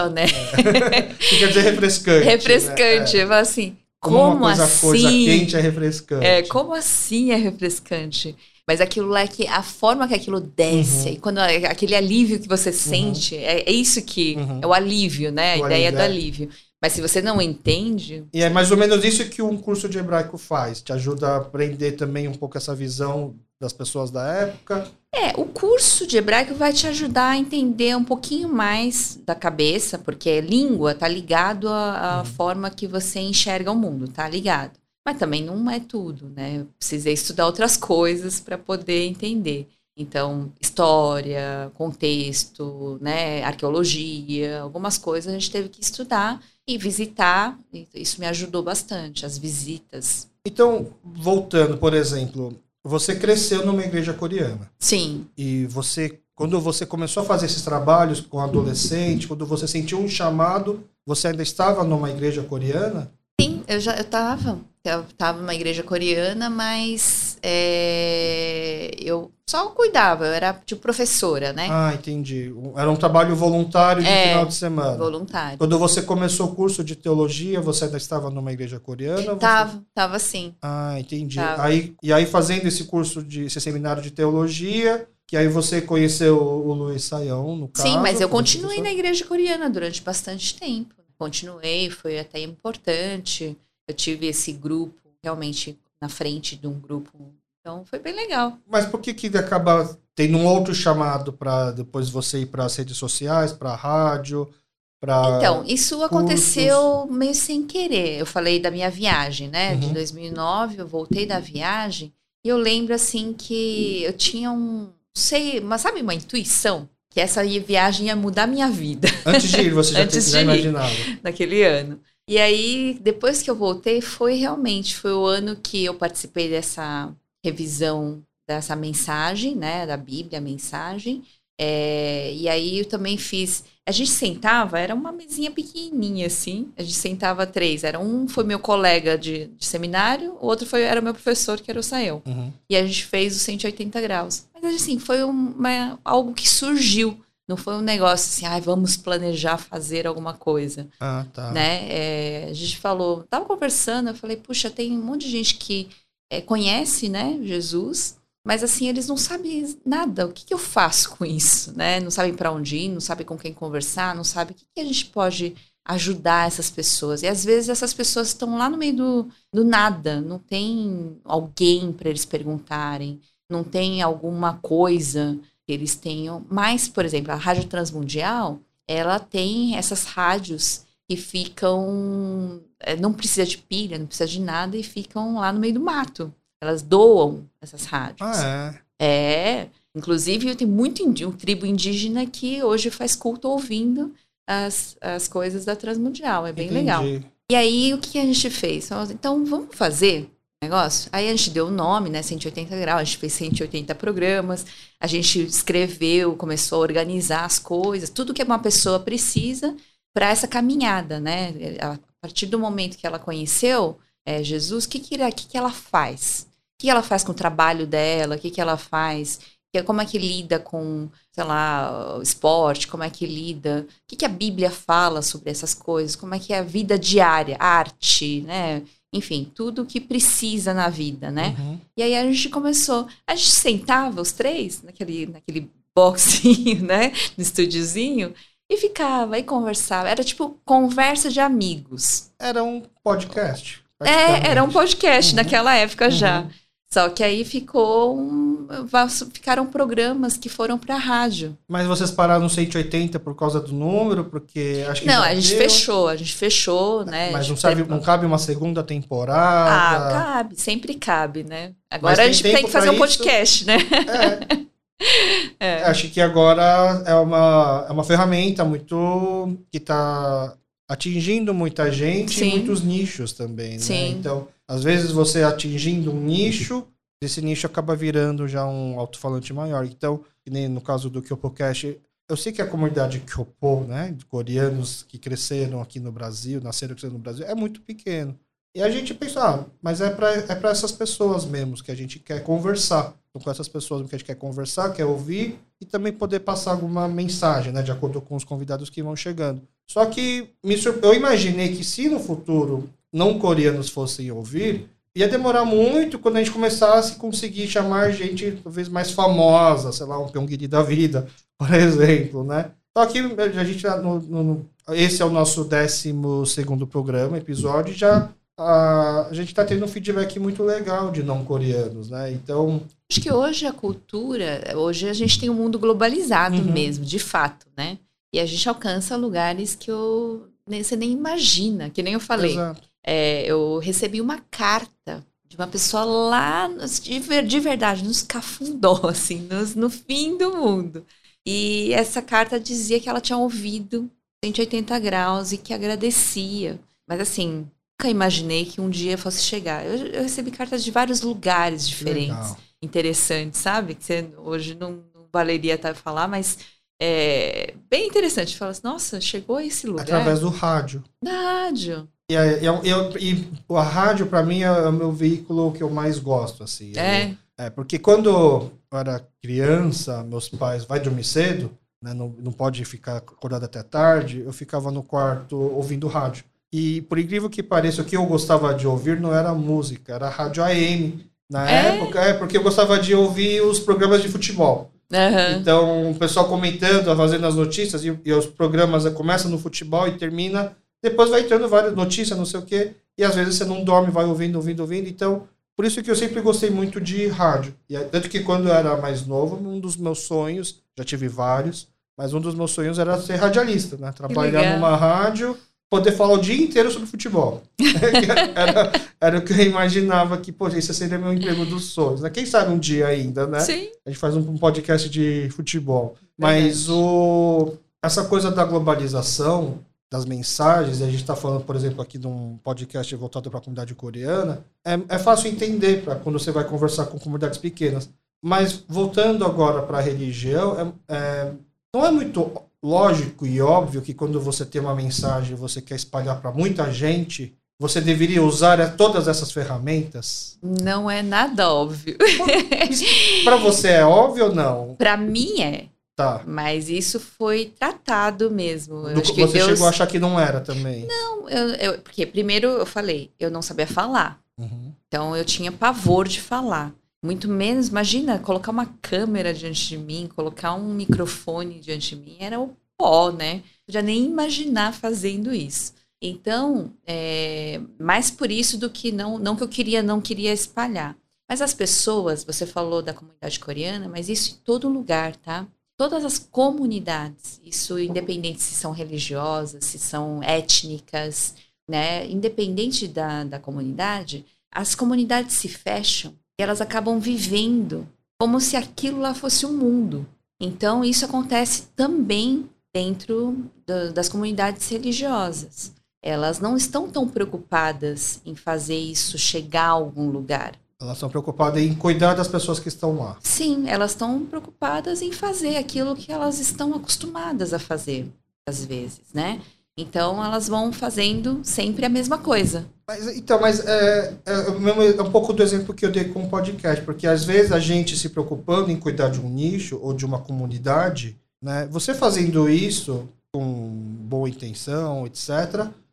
né? É. *laughs* que quer dizer refrescante. Refrescante. Né? É. assim, como, como coisa, assim? coisa quente é refrescante. É, como assim é refrescante? Mas aquilo lá é que a forma que aquilo desce, uhum. e quando aquele alívio que você uhum. sente, uhum. é, é, isso que uhum. é o alívio, né? A o ideia alívio, do é. alívio. Mas se você não entende. E é mais ou menos isso que um curso de hebraico faz. Te ajuda a aprender também um pouco essa visão das pessoas da época. É, o curso de hebraico vai te ajudar a entender um pouquinho mais da cabeça, porque língua tá ligado à, à uhum. forma que você enxerga o mundo, tá ligado. Mas também não é tudo, né? Eu precisei estudar outras coisas para poder entender. Então, história, contexto, né, arqueologia, algumas coisas a gente teve que estudar e visitar. Isso me ajudou bastante, as visitas. Então, voltando, por exemplo, você cresceu numa igreja coreana. Sim. E você, quando você começou a fazer esses trabalhos com adolescente, quando você sentiu um chamado, você ainda estava numa igreja coreana? Sim, eu já eu estava. Eu estava numa igreja coreana, mas é, eu só cuidava, eu era tipo professora, né? Ah, entendi. Era um trabalho voluntário de é, final de semana. Voluntário. Quando você começou o curso de teologia, você ainda estava numa igreja coreana? Tava, você... tava sim. Ah, entendi. Tava. Aí, e aí fazendo esse curso de esse seminário de teologia, que aí você conheceu o Luiz Saião, no caso. Sim, mas eu continuei na igreja coreana durante bastante tempo. Continuei, foi até importante eu tive esse grupo realmente na frente de um grupo. Então foi bem legal. Mas por que que acaba tendo um outro chamado para depois você ir para as redes sociais, para a rádio, para Então, isso cursos? aconteceu meio sem querer. Eu falei da minha viagem, né? Uhum. De 2009, eu voltei da viagem e eu lembro assim que eu tinha um, sei, mas sabe uma intuição que essa viagem ia mudar minha vida. Antes de ir, você já, *laughs* Antes já imaginava. Naquele ano. E aí, depois que eu voltei, foi realmente, foi o ano que eu participei dessa revisão dessa mensagem, né, da Bíblia, a mensagem. É, e aí eu também fiz. A gente sentava, era uma mesinha pequenininha assim. A gente sentava três. Era um foi meu colega de, de seminário, o outro foi era meu professor que era o Sael. Uhum. E a gente fez o 180 graus. Mas assim foi uma, algo que surgiu. Não foi um negócio assim, ah, vamos planejar fazer alguma coisa. Ah, tá. Né? É, a gente falou, tava conversando, eu falei, puxa, tem um monte de gente que é, conhece, né, Jesus, mas assim, eles não sabem nada. O que, que eu faço com isso, né? Não sabem para onde ir, não sabem com quem conversar, não sabem o que, que a gente pode ajudar essas pessoas. E às vezes essas pessoas estão lá no meio do, do nada, não tem alguém para eles perguntarem, não tem alguma coisa eles tenham. Mas, por exemplo, a Rádio Transmundial, ela tem essas rádios que ficam. Eh, não precisa de pilha, não precisa de nada e ficam lá no meio do mato. Elas doam essas rádios. Ah, é? É. Inclusive, tem muito um tribo indígena que hoje faz culto ouvindo as, as coisas da Transmundial. É bem Entendi. legal. E aí, o que a gente fez? Então, vamos fazer negócio. Aí a gente deu o nome, né, 180 graus, a gente fez 180 programas, a gente escreveu, começou a organizar as coisas, tudo que uma pessoa precisa para essa caminhada, né? A partir do momento que ela conheceu é, Jesus, o que que, que, que ela faz? O que ela faz com o trabalho dela? O que, que ela faz? Como é que lida com, sei lá, esporte? Como é que lida? O que, que a Bíblia fala sobre essas coisas? Como é que é a vida diária, arte, né? Enfim, tudo que precisa na vida, né? Uhum. E aí a gente começou, a gente sentava os três naquele, naquele boxinho, *laughs* né, no estúdiozinho, e ficava e conversava. Era tipo conversa de amigos. Era um podcast. É, era um podcast uhum. naquela época uhum. já. Só que aí ficou um, ficaram programas que foram para a rádio. Mas vocês pararam no 180 por causa do número, porque acho que Não, a gente deu. fechou, a gente fechou, né? Mas não sabe, não cabe uma segunda temporada? Ah, cabe, sempre cabe, né? Agora a gente tem que fazer um podcast, né? É. *laughs* é. Acho que agora é uma, é uma ferramenta muito que está atingindo muita gente Sim. e muitos nichos também, né? Sim. Então, às vezes você atingindo um nicho, esse nicho acaba virando já um alto-falante maior. Então, no caso do Kyopocast, eu sei que a comunidade Kyopo, né, de coreanos que cresceram aqui no Brasil, nasceram cresceram no Brasil, é muito pequeno. E a gente pensa, ah, mas é para é essas pessoas mesmo que a gente quer conversar. Então, com essas pessoas que a gente quer conversar, quer ouvir e também poder passar alguma mensagem, né, de acordo com os convidados que vão chegando. Só que eu imaginei que se no futuro não coreanos fossem ouvir, ia demorar muito quando a gente começasse a conseguir chamar gente talvez mais famosa, sei lá, um Pyongyi da vida, por *laughs* exemplo, né? Só que a gente no, no, esse é o nosso décimo segundo programa, episódio, já a, a gente está tendo um feedback muito legal de não coreanos, né? Então. Acho que hoje a cultura, hoje a gente tem um mundo globalizado uhum. mesmo, de fato, né? E a gente alcança lugares que eu, nem, você nem imagina, que nem eu falei. É, eu recebi uma carta de uma pessoa lá, de, de verdade, nos cafundó, *laughs* assim, nos, no fim do mundo. E essa carta dizia que ela tinha ouvido 180 graus e que agradecia. Mas assim, nunca imaginei que um dia fosse chegar. Eu, eu recebi cartas de vários lugares diferentes, Legal. interessantes, sabe? Que você hoje não, não valeria até falar, mas é bem interessante. Fala assim, nossa, chegou a esse lugar. Através do rádio. Da rádio. E, eu, eu, e a rádio, para mim, é o meu veículo que eu mais gosto, assim. É. Eu, é, porque quando eu era criança, meus pais vai dormir cedo, né, não, não pode ficar acordado até tarde, eu ficava no quarto ouvindo rádio. E por incrível que pareça, o que eu gostava de ouvir não era música, era rádio AM. Na é? época, é porque eu gostava de ouvir os programas de futebol. Uhum. Então, o pessoal comentando, fazendo as notícias, e, e os programas começam no futebol e termina. Depois vai entrando várias notícias, não sei o quê. E às vezes você não dorme, vai ouvindo, ouvindo, ouvindo. Então, por isso que eu sempre gostei muito de rádio. E, tanto que quando eu era mais novo, um dos meus sonhos, já tive vários, mas um dos meus sonhos era ser radialista, né? Trabalhar numa rádio poder falar o dia inteiro sobre futebol. *laughs* era, era o que eu imaginava que, pô, esse seria meu emprego dos sonhos. Né? Quem sabe um dia ainda, né? Sim. A gente faz um, podcast de futebol. Mas o, essa coisa da globalização, das mensagens, e a gente está falando, por exemplo, aqui de um podcast voltado para a comunidade coreana, é, é fácil entender para quando você vai conversar com comunidades pequenas. Mas voltando agora para a religião, é, é, não é muito lógico e óbvio que quando você tem uma mensagem e você quer espalhar para muita gente, você deveria usar todas essas ferramentas? Não é nada óbvio. para você é óbvio ou não? Para mim é. Tá. Mas isso foi tratado mesmo. Do, você Deus... chegou a achar que não era também? Não, eu, eu, porque primeiro eu falei, eu não sabia falar. Uhum. Então eu tinha pavor de falar. Muito menos, imagina, colocar uma câmera diante de mim, colocar um microfone diante de mim, era o pó, né? Eu já nem imaginar fazendo isso. Então, é, mais por isso do que não, não que eu queria, não queria espalhar. Mas as pessoas, você falou da comunidade coreana, mas isso em todo lugar, tá? Todas as comunidades, isso independente se são religiosas, se são étnicas, né? Independente da, da comunidade, as comunidades se fecham e elas acabam vivendo como se aquilo lá fosse um mundo. Então, isso acontece também dentro do, das comunidades religiosas. Elas não estão tão preocupadas em fazer isso chegar a algum lugar. Elas estão preocupadas em cuidar das pessoas que estão lá. Sim, elas estão preocupadas em fazer aquilo que elas estão acostumadas a fazer, às vezes, né? Então elas vão fazendo sempre a mesma coisa. Mas, então, mas é, é, é, um pouco do exemplo que eu dei com o podcast, porque às vezes a gente se preocupando em cuidar de um nicho ou de uma comunidade, né? Você fazendo isso com boa intenção, etc.,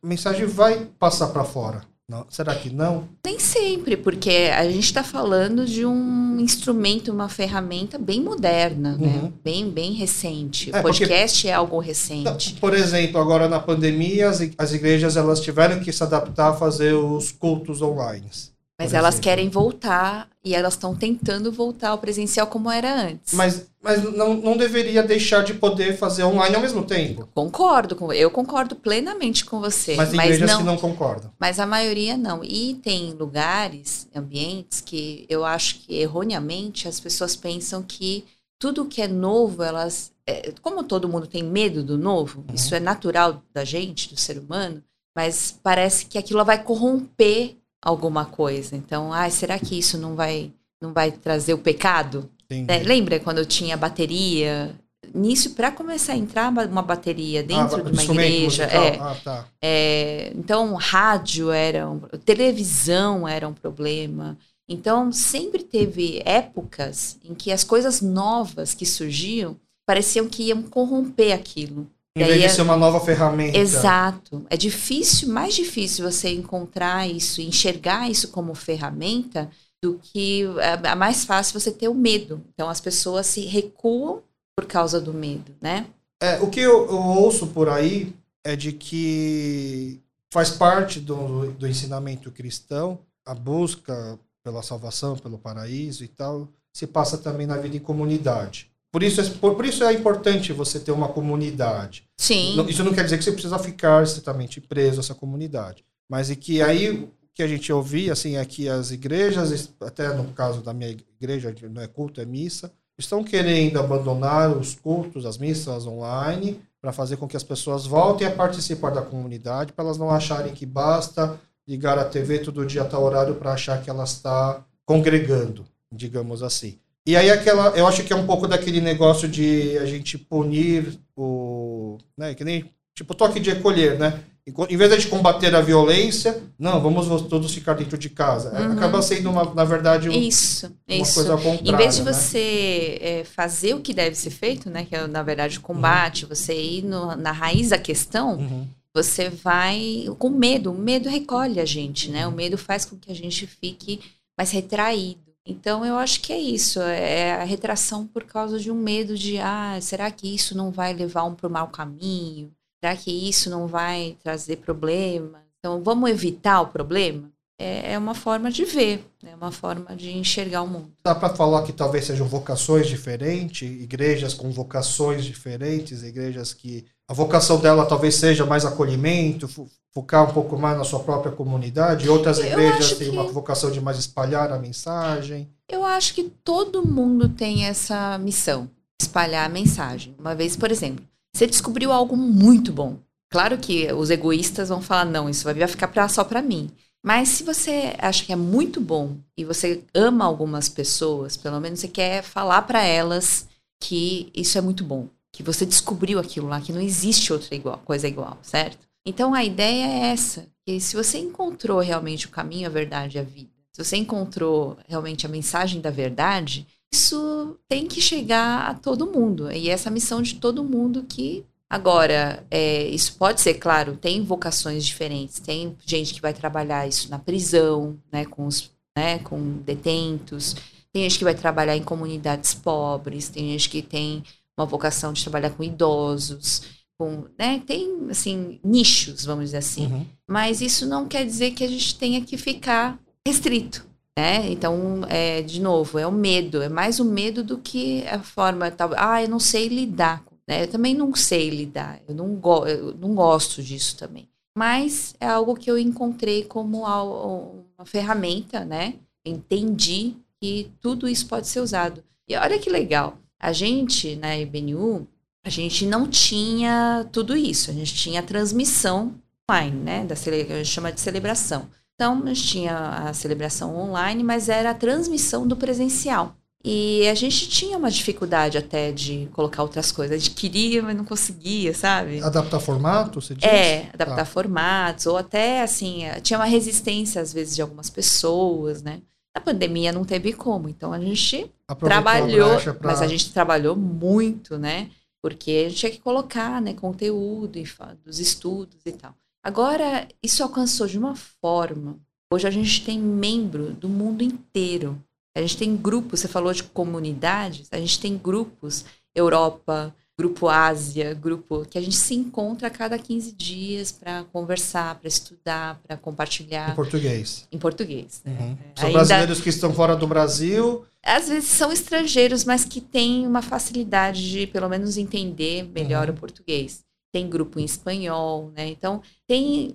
a mensagem vai passar para fora. Não. Será que não? Nem sempre, porque a gente está falando de um instrumento, uma ferramenta bem moderna, né? uhum. né? bem, bem recente. É, o podcast porque, é algo recente. Por exemplo, agora na pandemia, as, as igrejas elas tiveram que se adaptar a fazer os cultos online. Mas elas exemplo. querem voltar e elas estão tentando voltar ao presencial como era antes. Mas, mas não, não deveria deixar de poder fazer online ao mesmo tempo. Concordo, com, eu concordo plenamente com você. Mas, mas igrejas não, que não concordam. Mas a maioria não. E tem lugares, ambientes que eu acho que erroneamente as pessoas pensam que tudo que é novo, elas. É, como todo mundo tem medo do novo, uhum. isso é natural da gente, do ser humano, mas parece que aquilo vai corromper alguma coisa. Então, ah, será que isso não vai, não vai trazer o pecado? É, lembra quando eu tinha bateria? nisso, para começar a entrar uma bateria dentro ah, de uma igreja. É, ah, tá. é, então, rádio era um, televisão era um problema. Então, sempre teve épocas em que as coisas novas que surgiam pareciam que iam corromper aquilo. Em vez de ser uma nova ferramenta. Exato. É difícil, mais difícil você encontrar isso, enxergar isso como ferramenta, do que é, é mais fácil você ter o medo. Então as pessoas se recuam por causa do medo, né? É, o que eu, eu ouço por aí é de que faz parte do, do ensinamento cristão a busca pela salvação, pelo paraíso e tal, se passa também na vida em comunidade. Por isso, é, por, por isso é importante você ter uma comunidade. Sim. Isso não quer dizer que você precisa ficar estritamente preso a essa comunidade. Mas e que aí que a gente ouvia, assim, é que as igrejas, até no caso da minha igreja, não é culto, é missa, estão querendo abandonar os cultos, as missas online, para fazer com que as pessoas voltem a participar da comunidade, para elas não acharem que basta ligar a TV todo dia a tal horário para achar que ela está congregando, digamos assim. E aí aquela, eu acho que é um pouco daquele negócio de a gente punir o, né, que nem tipo toque de recolher, né? Em vez de combater a violência, não, vamos todos ficar dentro de casa. Uhum. Acaba sendo, uma, na verdade, um, isso, uma isso. coisa contrária. Em vez de né? você é, fazer o que deve ser feito, né, que é, na verdade, o combate, uhum. você ir no, na raiz da questão, uhum. você vai com medo. O medo recolhe a gente, né? O medo faz com que a gente fique mais retraído. Então, eu acho que é isso, é a retração por causa de um medo de, ah, será que isso não vai levar um para o mau caminho? Será que isso não vai trazer problema? Então, vamos evitar o problema? É, é uma forma de ver, é uma forma de enxergar o mundo. Dá para falar que talvez sejam vocações diferentes, igrejas com vocações diferentes, igrejas que a vocação dela talvez seja mais acolhimento, focar um pouco mais na sua própria comunidade? Outras igrejas têm que... uma vocação de mais espalhar a mensagem? Eu acho que todo mundo tem essa missão, espalhar a mensagem. Uma vez, por exemplo, você descobriu algo muito bom. Claro que os egoístas vão falar, não, isso vai ficar pra, só para mim. Mas se você acha que é muito bom e você ama algumas pessoas, pelo menos você quer falar para elas que isso é muito bom, que você descobriu aquilo lá, que não existe outra igual, coisa igual, certo? Então a ideia é essa, que se você encontrou realmente o caminho, a verdade e a vida, se você encontrou realmente a mensagem da verdade, isso tem que chegar a todo mundo. E essa missão de todo mundo que Agora, é, isso pode ser, claro, tem vocações diferentes. Tem gente que vai trabalhar isso na prisão, né, com, os, né, com detentos. Tem gente que vai trabalhar em comunidades pobres. Tem gente que tem uma vocação de trabalhar com idosos com, né, tem assim nichos, vamos dizer assim. Uhum. Mas isso não quer dizer que a gente tenha que ficar restrito, né? Então, é, de novo, é o medo, é mais o medo do que a forma tal. Ah, eu não sei lidar, né? Eu também não sei lidar, eu não, go eu não gosto disso também. Mas é algo que eu encontrei como uma ferramenta, né? Entendi que tudo isso pode ser usado. E olha que legal, a gente na IBNU a gente não tinha tudo isso. A gente tinha a transmissão online, né? Da cele... a gente chama de celebração. Então, a gente tinha a celebração online, mas era a transmissão do presencial. E a gente tinha uma dificuldade até de colocar outras coisas. A gente queria, mas não conseguia, sabe? Adaptar formato, você diz? É, adaptar tá. formatos. Ou até, assim, tinha uma resistência, às vezes, de algumas pessoas, né? Na pandemia não teve como. Então, a gente Aproveitou trabalhou, a pra... mas a gente trabalhou muito, né? porque a gente tinha que colocar né, conteúdo dos estudos e tal. Agora, isso alcançou de uma forma. Hoje a gente tem membro do mundo inteiro. A gente tem grupos, você falou de comunidades, a gente tem grupos, Europa, grupo Ásia, grupo que a gente se encontra a cada 15 dias para conversar, para estudar, para compartilhar. Em português. Em português. Né? Uhum. São Ainda... brasileiros que estão fora do Brasil às vezes são estrangeiros, mas que têm uma facilidade de, pelo menos, entender melhor uhum. o português. Tem grupo em espanhol, né? Então, tem,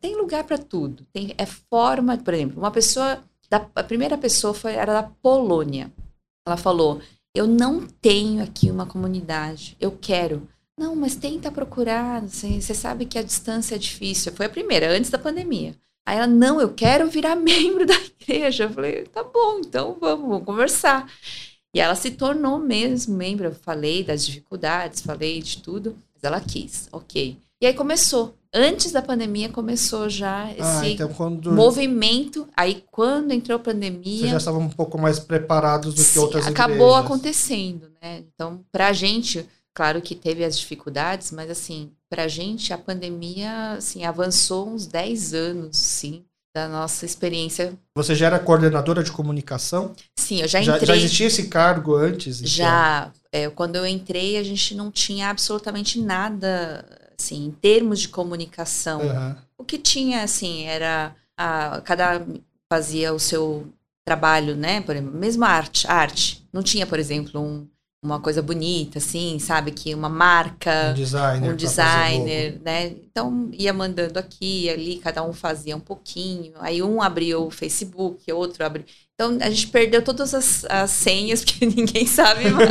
tem lugar para tudo. Tem, é forma, por exemplo, uma pessoa, da, a primeira pessoa foi, era da Polônia. Ela falou: Eu não tenho aqui uma comunidade, eu quero. Não, mas tenta procurar, assim, você sabe que a distância é difícil. Foi a primeira, antes da pandemia. Aí ela, não, eu quero virar *laughs* membro da igreja. Eu falei, tá bom, então vamos, vamos conversar. E ela se tornou mesmo membro. Eu falei das dificuldades, falei de tudo, mas ela quis, ok. E aí começou. Antes da pandemia começou já ah, esse ah, então quando... movimento. Aí quando entrou a pandemia. Vocês já estavam um pouco mais preparados do que outras acabou igrejas. acontecendo, né? Então, pra gente, claro que teve as dificuldades, mas assim, pra gente a pandemia assim, avançou uns 10 anos, sim da nossa experiência. Você já era coordenadora de comunicação? Sim, eu já entrei. Já, já existia esse cargo antes? Então? Já. É, quando eu entrei, a gente não tinha absolutamente nada, assim, em termos de comunicação. Uhum. O que tinha, assim, era a, cada fazia o seu trabalho, né? Por exemplo, mesmo a arte, arte. Não tinha, por exemplo, um uma coisa bonita, assim, sabe? Que uma marca. Um designer. Um designer, né? Então, ia mandando aqui, ali, cada um fazia um pouquinho. Aí um abriu o Facebook, outro abriu. Então, a gente perdeu todas as, as senhas, *laughs* porque ninguém sabe mais.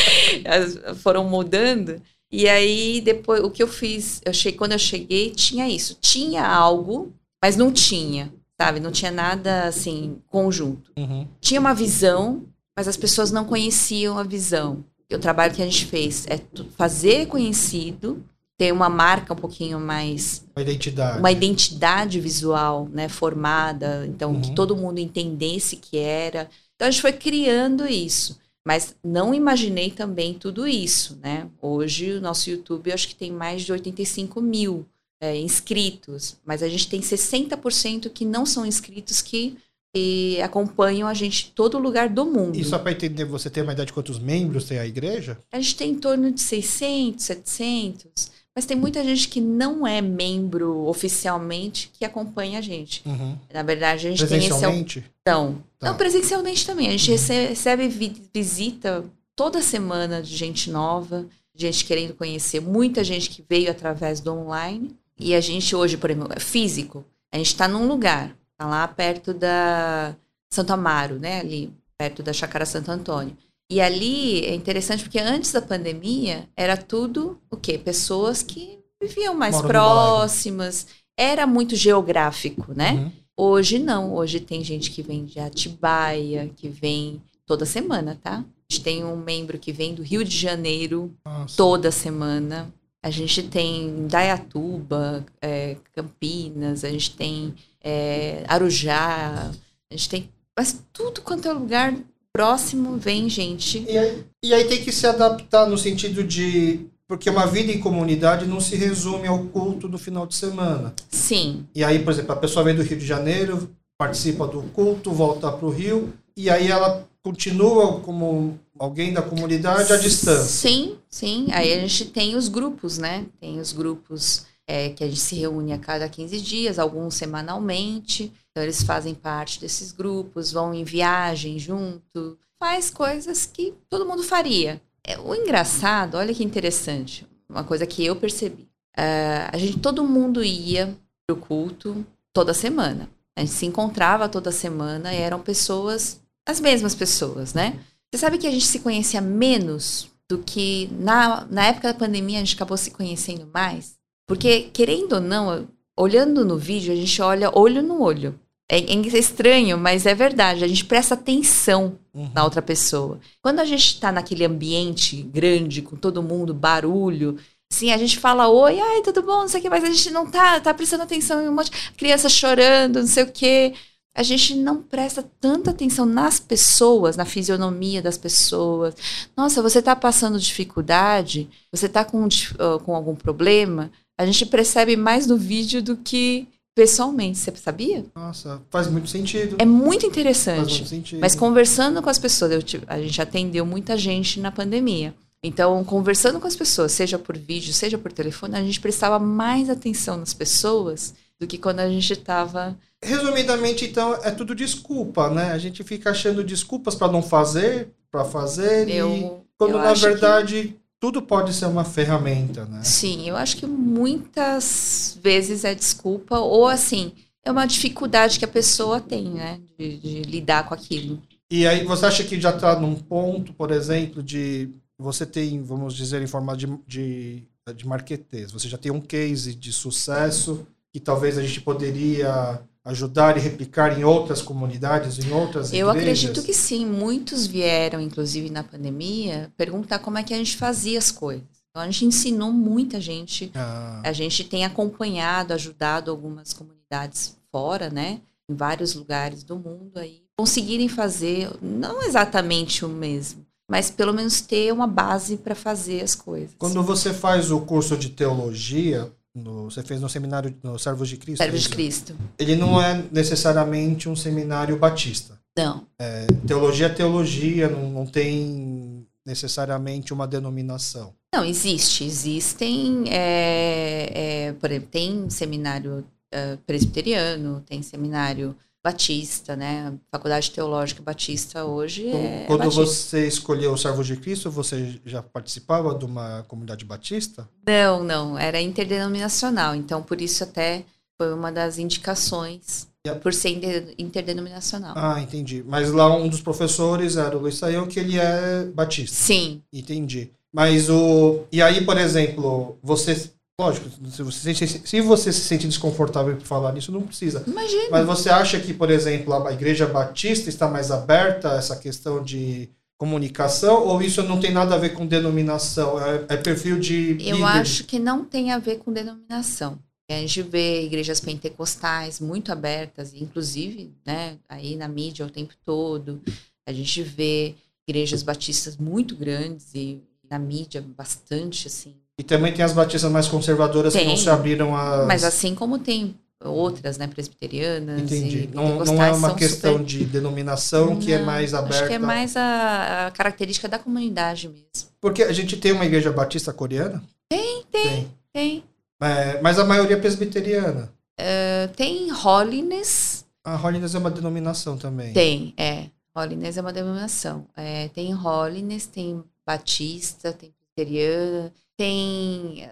*laughs* Foram mudando. E aí, depois, o que eu fiz, eu cheguei, quando eu cheguei, tinha isso. Tinha algo, mas não tinha, sabe? Não tinha nada, assim, conjunto. Uhum. Tinha uma visão, mas as pessoas não conheciam a visão. E o trabalho que a gente fez é fazer conhecido, ter uma marca um pouquinho mais uma identidade, uma identidade visual, né, formada, então uhum. que todo mundo entendesse que era. Então a gente foi criando isso, mas não imaginei também tudo isso, né? Hoje o nosso YouTube acho que tem mais de 85 mil é, inscritos, mas a gente tem 60% que não são inscritos que e acompanham a gente em todo lugar do mundo. E só para entender, você tem uma ideia de quantos membros tem a igreja? A gente tem em torno de 600, 700, mas tem muita gente que não é membro oficialmente que acompanha a gente. Uhum. Na verdade, a gente tem esse... Então, tá. não, presencialmente também. A gente uhum. recebe visita toda semana de gente nova, gente querendo conhecer, muita gente que veio através do online. E a gente hoje, por exemplo, é físico. A gente está num lugar, Tá lá perto da Santo Amaro, né? Ali, perto da Chácara Santo Antônio. E ali é interessante porque antes da pandemia era tudo o quê? Pessoas que viviam mais Moro próximas. Era muito geográfico, né? Uhum. Hoje não. Hoje tem gente que vem de Atibaia, que vem toda semana, tá? A gente tem um membro que vem do Rio de Janeiro Nossa. toda semana. A gente tem Dayatuba, é, Campinas, a gente tem é, Arujá, a gente tem. Mas tudo quanto é lugar próximo vem gente. E aí, e aí tem que se adaptar no sentido de. Porque uma vida em comunidade não se resume ao culto do final de semana. Sim. E aí, por exemplo, a pessoa vem do Rio de Janeiro, participa do culto, volta para o Rio, e aí ela continua como alguém da comunidade à distância. Sim, sim. Aí a gente tem os grupos, né? Tem os grupos é, que a gente se reúne a cada 15 dias, alguns semanalmente. Então, eles fazem parte desses grupos, vão em viagem junto, faz coisas que todo mundo faria. É, o engraçado, olha que interessante, uma coisa que eu percebi. Uh, a gente, todo mundo ia pro culto toda semana. A gente se encontrava toda semana e eram pessoas, as mesmas pessoas, né? Você sabe que a gente se conhecia menos do que na, na época da pandemia a gente acabou se conhecendo mais? Porque, querendo ou não, olhando no vídeo, a gente olha olho no olho. É, é estranho, mas é verdade. A gente presta atenção uhum. na outra pessoa. Quando a gente está naquele ambiente grande, com todo mundo, barulho, Sim, a gente fala oi, ai, tudo bom, não sei o que, mas a gente não tá, tá prestando atenção em um monte de criança chorando, não sei o que. A gente não presta tanta atenção nas pessoas, na fisionomia das pessoas. Nossa, você tá passando dificuldade? Você tá com, uh, com algum problema? A gente percebe mais no vídeo do que pessoalmente. Você sabia? Nossa, faz muito sentido. É muito interessante. Faz muito sentido. Mas conversando com as pessoas, a gente atendeu muita gente na pandemia. Então, conversando com as pessoas, seja por vídeo, seja por telefone, a gente prestava mais atenção nas pessoas do que quando a gente estava. Resumidamente, então, é tudo desculpa, né? A gente fica achando desculpas para não fazer, para fazer, eu, e quando na verdade que tudo pode ser uma ferramenta, né? Sim, eu acho que muitas vezes é desculpa ou assim é uma dificuldade que a pessoa tem, né, de, de lidar com aquilo. E aí você acha que já está num ponto, por exemplo, de você tem, vamos dizer, em forma de, de, de marketês, você já tem um case de sucesso que talvez a gente poderia ajudar e replicar em outras comunidades, em outras Eu igrejas? acredito que sim. Muitos vieram, inclusive na pandemia, perguntar como é que a gente fazia as coisas. Então, a gente ensinou muita gente. Ah. A gente tem acompanhado, ajudado algumas comunidades fora, né? Em vários lugares do mundo aí. Conseguirem fazer, não exatamente o mesmo, mas pelo menos ter uma base para fazer as coisas. Quando você faz o curso de teologia, no, você fez no seminário no Servos de Cristo? Servos de isso? Cristo. Ele não é necessariamente um seminário batista. Não. É, teologia é teologia, não, não tem necessariamente uma denominação. Não, existe. Existem, é, é, por exemplo, tem seminário uh, presbiteriano, tem seminário batista, né? Faculdade Teológica Batista hoje é Quando batista. você escolheu o Servos de Cristo, você já participava de uma comunidade batista? Não, não, era interdenominacional, então por isso até foi uma das indicações por ser inter- interdenominacional. Ah, entendi. Mas lá um dos professores era o Luiz Saião, que ele é batista. Sim, Entendi. Mas o. E aí, por exemplo, você. Lógico, se você, se, se você se sente desconfortável por falar nisso, não precisa. imagina. Mas você acha que, por exemplo, a Igreja Batista está mais aberta a essa questão de comunicação? Ou isso não tem nada a ver com denominação? É, é perfil de. Eu líder? acho que não tem a ver com denominação. A gente vê igrejas pentecostais muito abertas, inclusive, né, aí na mídia o tempo todo. A gente vê igrejas batistas muito grandes e na mídia bastante, assim. E também tem as batistas mais conservadoras que Tem. não se abriram a. Mas assim como tem outras, né, presbiterianas Entendi. Não, não é uma questão super- de denominação que é Não, mais aberta. Acho que é mais a, a característica da comunidade mesmo. Porque a gente tem uma igreja batista coreana? Tem, Tem. Tem. É, mas a maioria é presbiteriana. Uh, tem Holiness, A Holiness é uma denominação também. Tem, é. Holiness é uma denominação. É, tem Holiness, tem Batista, tem Presbiteriana, tem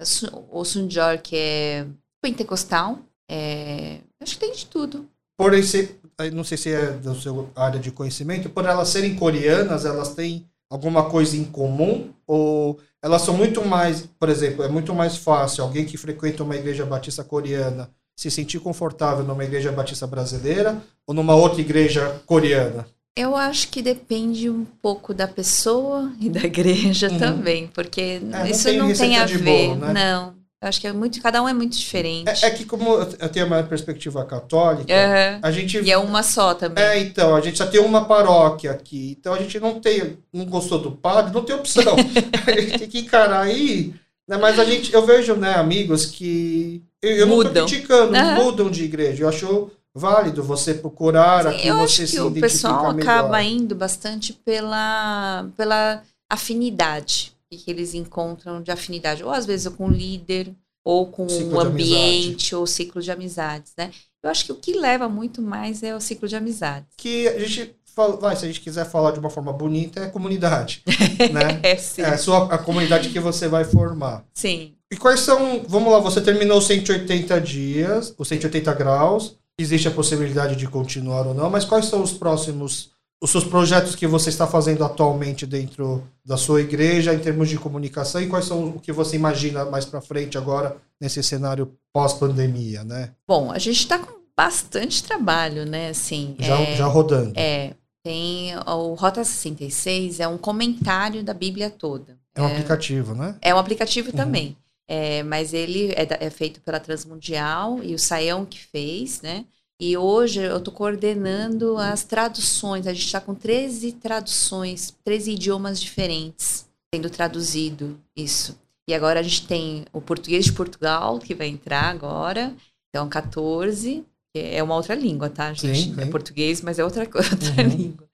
o Sunjor, que é pentecostal. É, acho que tem de tudo. Por esse, não sei se é da sua área de conhecimento, por elas serem coreanas, elas têm alguma coisa em comum? Ou elas são muito mais, por exemplo, é muito mais fácil alguém que frequenta uma igreja batista coreana se sentir confortável numa igreja batista brasileira ou numa outra igreja coreana? Eu acho que depende um pouco da pessoa e da igreja Uhum. também, porque não isso tem não tem a ver. bolo, né? Não. Eu acho que é muito, cada um é muito diferente. É, é que como eu tenho uma perspectiva católica, Aham. a gente E é uma só também. É, então, a gente só tem uma paróquia aqui. Então a gente não tem, não gostou do padre, não tem opção. *laughs* a gente tem que encarar aí. Né? Mas a gente, eu vejo, né, amigos que. Eu, eu não tô Mudam. criticando, Aham. mudam de igreja. Eu acho válido você procurar a Sim, que eu você acho se que o pessoal melhor. acaba indo bastante pela, pela afinidade que que eles encontram de afinidade, ou às vezes com o líder, ou com Ciclo o ambiente, ou ciclo de amizades, né? Eu acho que o que leva muito mais é o ciclo de amizades. Que a gente fala, vai, se a gente quiser falar de uma forma bonita, é comunidade. *laughs* né? É, sim. É a, sua, a comunidade que você vai formar. Sim. E quais são, vamos lá, você terminou os 180 dias, os 180 graus, existe a possibilidade de continuar ou não, mas quais são os próximos, os seus projetos que você está fazendo atualmente dentro da sua igreja em termos de comunicação e quais são o que você imagina mais para frente agora nesse cenário pós-pandemia, né? Bom, a gente está com bastante trabalho, né? Assim, Já, é, já rodando. é, tem o Rota 66 é um comentário da Bíblia toda. É um aplicativo, né? É um aplicativo Uhum. também. É, mas ele é, da- é feito pela Transmundial e o Saião que fez, né? E hoje eu estou coordenando as traduções. A gente está com 13 traduções, 13 idiomas diferentes sendo traduzido isso. E agora a gente tem o português de Portugal, que vai entrar agora. Então, 14, que é uma outra língua, tá, gente? Sim, É sim. português, mas é outra, *laughs* outra Uhum. língua.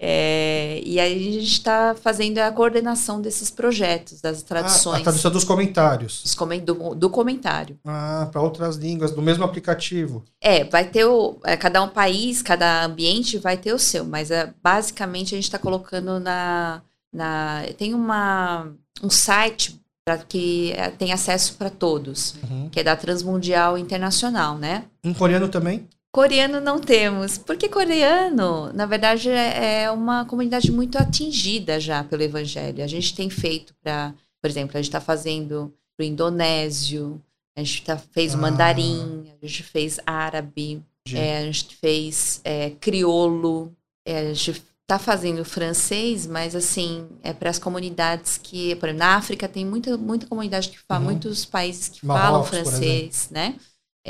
É, e aí a gente está fazendo a coordenação desses projetos, das Ah, traduções a tradução dos comentários. do, do comentário. Ah, para outras línguas, do mesmo aplicativo. É, vai ter o. é, cada um país, cada ambiente vai ter o seu, mas é, basicamente a gente está colocando na, na. Tem uma, um site para que é, tem acesso para todos, Uhum. que é da Transmundial Internacional, né? Em coreano também? Coreano não temos, porque coreano, na verdade, é é uma comunidade muito atingida já pelo evangelho. A gente tem feito para, por exemplo, a gente está fazendo para o indonésio, a gente tá, fez Ah. mandarim, a gente fez árabe, É, a gente fez é, criolo, é, a gente está fazendo francês, mas assim, é para as comunidades que, por exemplo, na África tem muita, muita comunidade que fala, uhum. muitos países que Marrocos, falam francês, né?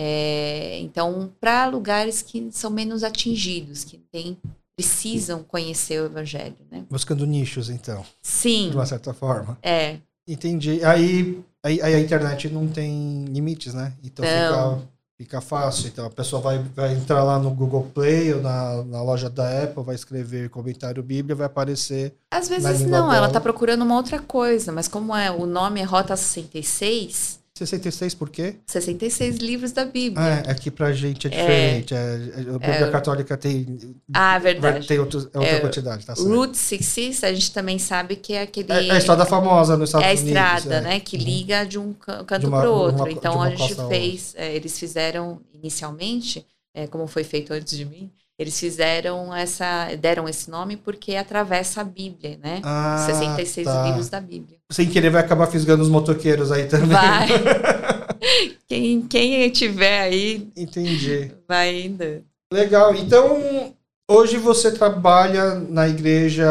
É, então, para lugares que são menos atingidos, que tem, precisam conhecer o evangelho, né? Buscando nichos, então. Sim. De uma certa forma. É. Entendi. Aí, aí, aí a internet não tem limites, né? Então não. fica Fica fácil. Então a pessoa vai, vai entrar lá no Google Play ou na, na loja da Apple, vai escrever comentário Bíblia, vai aparecer. Às vezes não, dela. ela está procurando uma outra coisa, mas como é o nome é Rota 66, 66 por quê? 66 livros da Bíblia. Ah, aqui pra gente é diferente. É, é, a Bíblia é, Católica tem. Ah, verdade. Tem outro, é outra é, quantidade, tá certo. Route 66, a gente também sabe que é aquele. É, é a estrada famosa nos Estados Unidos. É a estrada, né? Que uhum. liga de um canto para o outro. Uma, então a gente fez. eles fizeram inicialmente, como foi feito antes de mim, eles fizeram essa, deram esse nome porque atravessa a Bíblia, né? Ah, 66 tá. livros da Bíblia. Sem querer vai acabar fisgando os motoqueiros aí também. Vai. *laughs* quem, quem tiver aí. Entendi. Vai ainda. Legal. Então, hoje você trabalha na igreja,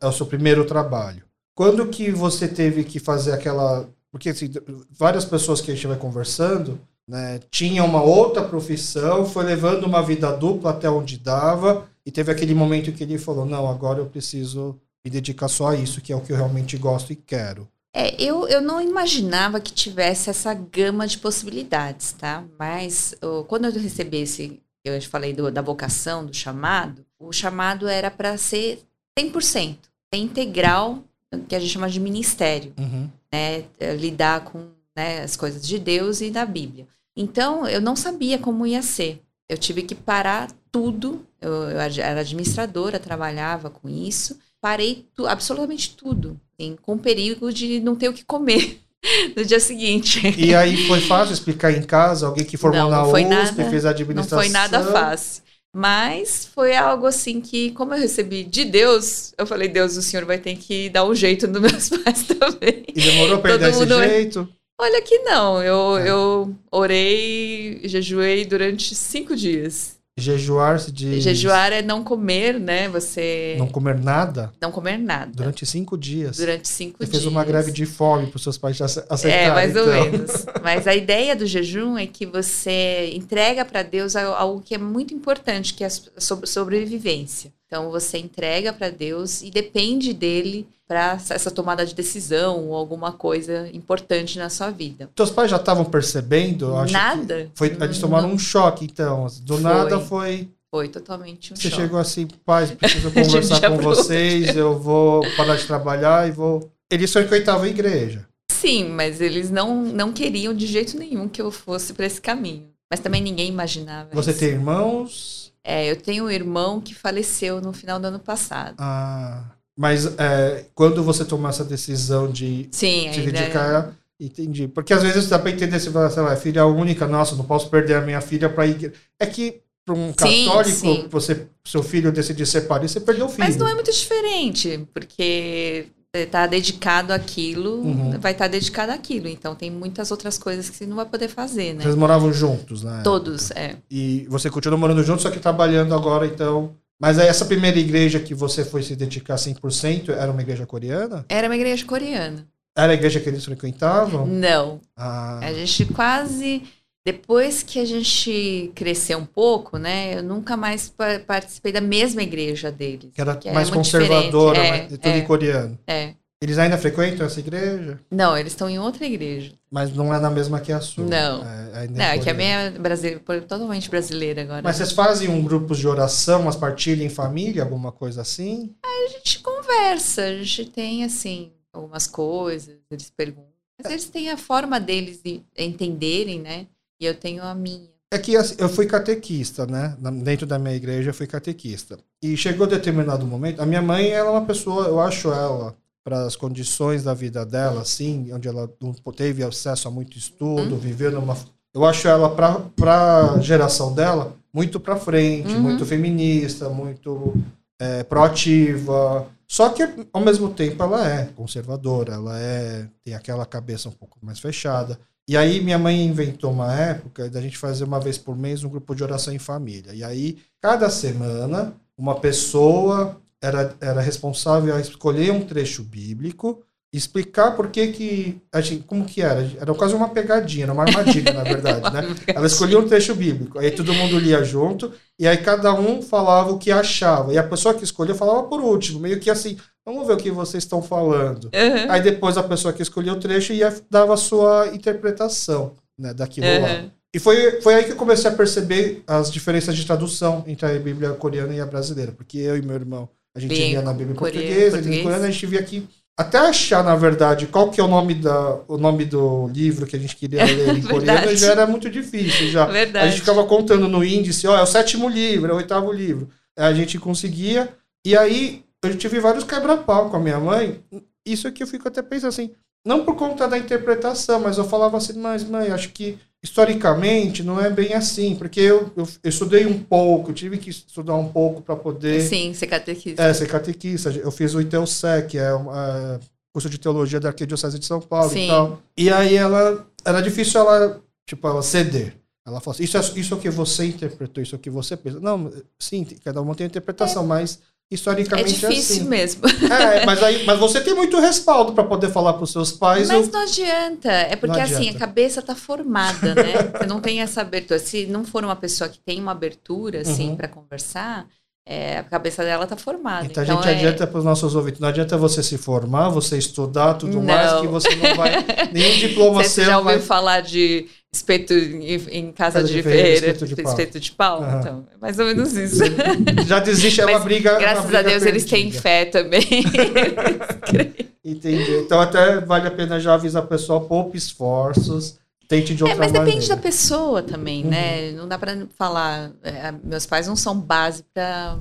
é o seu primeiro trabalho. Quando que você teve que fazer aquela. Porque assim, várias pessoas que a gente vai conversando né, tinha uma outra profissão, foi levando uma vida dupla até onde dava, e teve aquele momento que ele falou: Não, agora eu preciso me dedicar só a isso, que é o que eu realmente gosto e quero. É, eu, eu não imaginava que tivesse essa gama de possibilidades, tá? Mas quando eu recebi esse, eu falei do, da vocação, do chamado, o chamado era para ser 100%, integral, que a gente chama de ministério, uhum. né? Lidar com né, as coisas de Deus e da Bíblia. Então, eu não sabia como ia ser. Eu tive que parar tudo. Eu, eu era administradora, trabalhava com isso. Parei tu, absolutamente tudo, assim, com perigo de não ter o que comer *laughs* no dia seguinte. E aí foi fácil explicar em casa? Alguém que formou não, na USP, nada, fez a administração? Não foi nada fácil. Mas foi algo assim que, como eu recebi de Deus, eu falei, Deus, o senhor vai ter que dar um jeito nos meus *laughs* pais também. E demorou pra dar esse jeito? Olha que não, eu, é. eu orei, jejuei durante cinco dias. Jejuar se diz... Jejuar é não comer, né? Você... Não comer nada? Não comer nada. Durante cinco dias? Durante cinco Você dias. fez uma greve de fome para os seus pais aceitarem, É, mais então. ou menos. Mas a ideia do jejum é que você entrega para Deus algo que é muito importante, que é a sobrevivência. Então você entrega para Deus e depende dele para essa tomada de decisão ou alguma coisa importante na sua vida. Seus pais já estavam percebendo? nada. Foi, eles tomaram não. um choque, então. Do foi. nada foi. Foi totalmente um Você choque. chegou assim, pais, preciso *laughs* conversar com vocês, eu vou parar de trabalhar e vou. Eles frequentavam a igreja. Sim, mas eles não, não queriam de jeito nenhum que eu fosse para esse caminho. Mas também ninguém imaginava. Você isso. tem irmãos? É, eu tenho um irmão que faleceu no final do ano passado. Ah, mas é, quando você tomou essa decisão de Sim, se dedicar, é... entendi. Porque às vezes dá para entender se você é filha única, nossa, não posso perder a minha filha para ir. É que para um católico, sim, sim. você, seu filho decidir separar, você perdeu o filho. Mas não é muito diferente, porque está dedicado àquilo, uhum. vai estar tá dedicado àquilo. Então tem muitas outras coisas que você não vai poder fazer, né? Vocês moravam juntos, né? Todos, é. E você continua morando juntos, só que trabalhando agora, então. Mas aí essa primeira igreja que você foi se dedicar 100% era uma igreja coreana? Era uma igreja coreana. Era a igreja que eles frequentavam? Não. Ah. A gente quase depois que a gente cresceu um pouco, né, eu nunca mais participei da mesma igreja deles. Que era que é mais é conservadora, é, tudo é, em coreano. É. Eles ainda frequentam essa igreja? Não, eles estão em outra igreja. Mas não é na mesma que a sua? Não. É, não, é que a minha é brasileira, totalmente brasileira agora. Mas vocês fazem um grupo de oração, mas partilham em família, alguma coisa assim? A gente conversa, a gente tem, assim, algumas coisas, eles perguntam. Mas eles têm a forma deles de entenderem, né? E eu tenho a minha. É que assim, eu fui catequista, né? Dentro da minha igreja eu fui catequista. E chegou determinado momento, a minha mãe ela é uma pessoa, eu acho ela para as condições da vida dela, assim, onde ela não teve acesso a muito estudo, uhum. viveu numa eu acho ela para a geração dela muito para frente, uhum. muito feminista, muito é, proativa. Só que ao mesmo tempo ela é conservadora, ela é tem aquela cabeça um pouco mais fechada. E aí minha mãe inventou uma época da gente fazer uma vez por mês um grupo de oração em família. E aí, cada semana, uma pessoa era, era responsável a escolher um trecho bíblico explicar por que que a gente, como que era. Era quase uma pegadinha era uma armadilha na verdade né? *laughs* Ela escolhia um trecho bíblico aí todo mundo lia junto e aí cada um falava o que achava. E a pessoa que escolheu falava por último meio que assim vamos ver o que vocês estão falando uhum. aí depois a pessoa que escolheu o trecho ia dava a sua interpretação né daquilo uhum. lá e foi, foi aí que eu comecei a perceber as diferenças de tradução entre a Bíblia coreana e a brasileira porque eu e meu irmão a gente Bem, via na Bíblia em português, português. em coreano a gente via aqui até achar, na verdade, qual que é o nome, da, o nome do livro que a gente queria *laughs* ler em coreano já era muito difícil. Já. Verdade. A gente ficava contando no índice, ó, é o sétimo livro, é o oitavo livro. A gente conseguia. E aí eu tive vários quebra-pau com a minha mãe. Isso aqui eu fico até pensando assim, não por conta da interpretação, mas eu falava assim, mas mãe, acho que historicamente não é bem assim, porque eu, eu, eu estudei um pouco, tive que estudar um pouco para poder. Sim, ser catequista. É, ser catequista. Eu fiz o ITELSEC, que é é, curso de teologia da Arquidiocese de São Paulo Sim. e tal. E aí ela. Era difícil ela, tipo, ela ceder. Ela falou assim, isso é, isso é o que você interpretou, isso é o que você pensa. Não, sim, cada um tem a interpretação, é. mas historicamente é difícil assim. mesmo. É, mas, aí, mas você tem muito respaldo para poder falar para os seus pais. Mas ou... não adianta. É porque assim, a cabeça está formada, né? *laughs* Você não tem essa abertura. Se não for uma pessoa que tem uma abertura, assim, uhum. para conversar, é, a cabeça dela está formada. Então, então a gente é... adianta para os nossos ouvintes. Não adianta você se formar, você estudar tudo não. mais, que você não vai. Nenhum diploma você já ouviu vai... falar de espeto em, em casa, casa, de, de feira, espeto de pau? Espeto de pau? Uhum. Então, é mais ou menos isso. *laughs* Já desiste, é uma briga. Graças uma briga a Deus perdida. eles têm fé também. *laughs* *laughs* Entendi. Então até vale a pena já avisar o pessoal, poupe esforços tente de outra É, mas maneira. depende da pessoa também, né? uhum. né? Não dá para falar. É, meus pais não são base para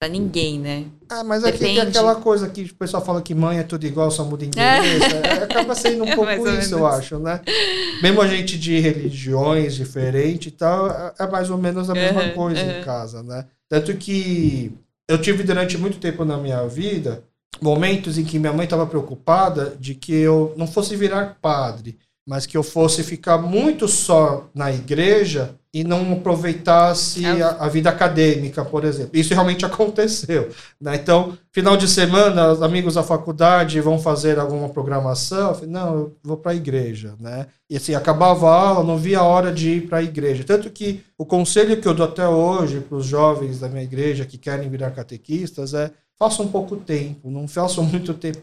para ninguém, né? Ah, mas aqui tem aquela coisa que o pessoal fala que mãe é tudo igual, só muda endereço. É. é. *laughs* acaba sendo um é pouco isso, eu acho, né? Mesmo a gente de religiões diferentes e tal, é, é mais ou menos a mesma uhum, coisa uhum. em casa, né? Tanto que eu tive durante muito tempo na minha vida momentos em que minha mãe estava preocupada de que eu não fosse virar padre mas que eu fosse ficar muito só na igreja e não aproveitasse é. a, a, vida acadêmica, por exemplo. Isso realmente *laughs* aconteceu. Né? Então, final de semana, os amigos da faculdade vão fazer alguma programação. Eu falei, não, eu vou para a igreja. Né? E assim, acabava a aula, não via a hora de ir para a igreja. Tanto que o conselho que eu dou até hoje para os jovens da minha igreja que querem virar catequistas é façam pouco tempo, não façam muito tempo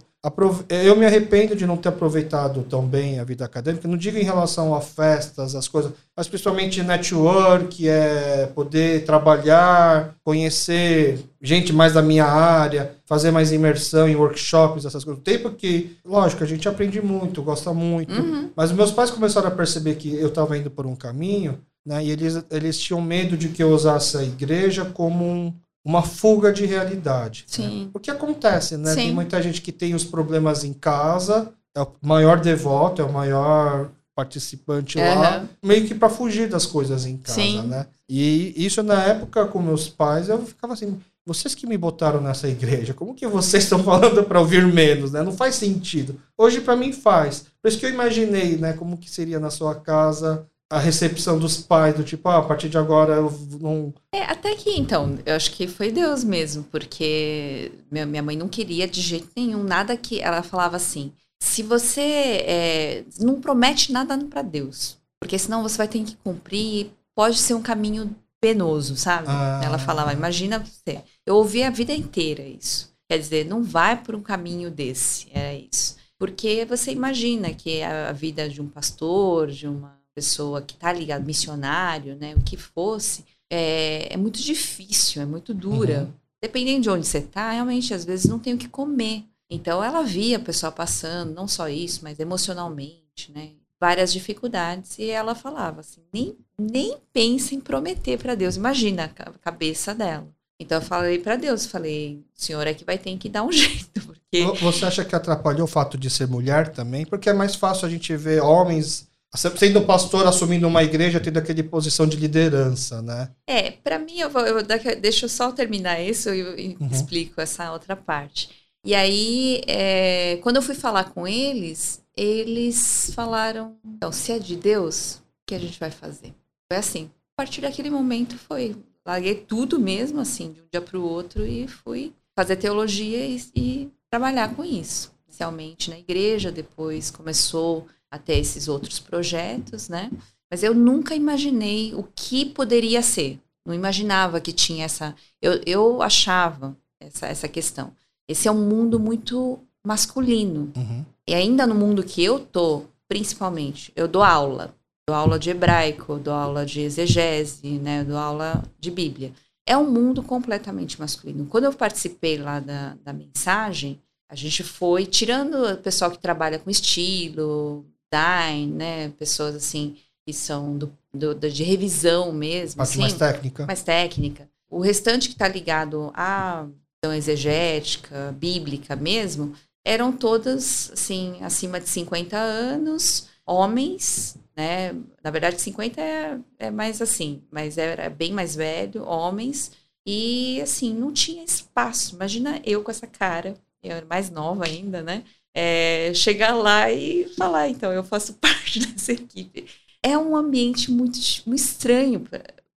eu me arrependo de não ter aproveitado tão bem a vida acadêmica, não digo em relação a festas, as coisas, mas principalmente network, é poder trabalhar, conhecer gente mais da minha área, fazer mais imersão em workshops, essas coisas. Tem porque, lógico, a gente aprende muito, gosta muito, uhum. mas meus pais começaram a perceber que eu estava indo por um caminho, né, e eles, eles tinham medo de que eu usasse a igreja como um, uma fuga de realidade. Né? Sim. Né? O que acontece, né? Sim. Tem muita gente que tem os problemas em casa, é o maior devoto, é o maior participante uhum. lá, meio que para fugir das coisas em casa, Sim. né? E isso na época com meus pais, eu ficava assim, vocês que me botaram nessa igreja, como que vocês estão falando para ouvir menos, né? Não faz sentido. Hoje para mim faz. Por isso que eu imaginei, né, como que seria na sua casa a recepção dos pais, do tipo, ah, a partir de agora eu não. É, até que então, eu acho que foi Deus mesmo, porque minha mãe não queria de jeito nenhum, nada que. Ela falava assim: se você é, não promete nada para Deus, porque senão você vai ter que cumprir, pode ser um caminho penoso, sabe? Ah. Ela falava: imagina você. Eu ouvi a vida inteira isso. Quer dizer, não vai por um caminho desse, era isso. Porque você imagina que a vida de um pastor, de uma pessoa que está ligado, missionário, né, o que fosse, é, é muito difícil, é muito dura. Uhum. Dependendo de onde você está, realmente, às vezes não tem o que comer. Então, ela via a pessoa passando, não só isso, mas emocionalmente, né? Várias dificuldades. E ela falava assim: nem, nem pensa em prometer para Deus. Imagina a cabeça dela. Então, eu falei para Deus: falei, o senhor é que vai ter que dar um *laughs* jeito. Porque... Você acha que atrapalhou o fato de ser mulher também? Porque é mais fácil a gente ver homens sendo pastor, assumindo uma igreja, tendo aquele posição de liderança, né? É, para mim, eu, vou, eu, deixa eu só terminar isso e uhum. explico essa outra parte. E aí, é, quando eu fui falar com eles, eles falaram: então, se é de Deus, o que a gente vai fazer? Foi assim. A partir daquele momento foi. Larguei tudo mesmo, assim, de um dia para o outro e fui fazer teologia e, e trabalhar com isso. Inicialmente na igreja, depois começou a ter esses outros projetos, né? Mas eu nunca imaginei o que poderia ser. Não imaginava que tinha essa. Eu, eu achava essa, essa questão. Esse é um mundo muito masculino. Uhum. E ainda no mundo que eu tô, principalmente, eu dou aula. Dou aula de hebraico, dou aula de exegese, né? Dou aula de Bíblia. É um mundo completamente masculino. Quando eu participei lá da, da mensagem, a gente foi tirando o pessoal que trabalha com estilo, design, né? Pessoas assim que são do, do, de revisão mesmo. Parte assim, mais técnica. Mais técnica. O restante que está ligado à então, exegética, bíblica mesmo, eram todas, assim, acima de 50 anos, homens, né? Na verdade, 50 é, é mais assim, mas era bem mais velho, homens, e, assim, não tinha espaço. Imagina eu com essa cara, eu era mais nova ainda, né? É, chegar lá e falar, então, eu faço *laughs* parte dessa equipe. É um ambiente muito, muito estranho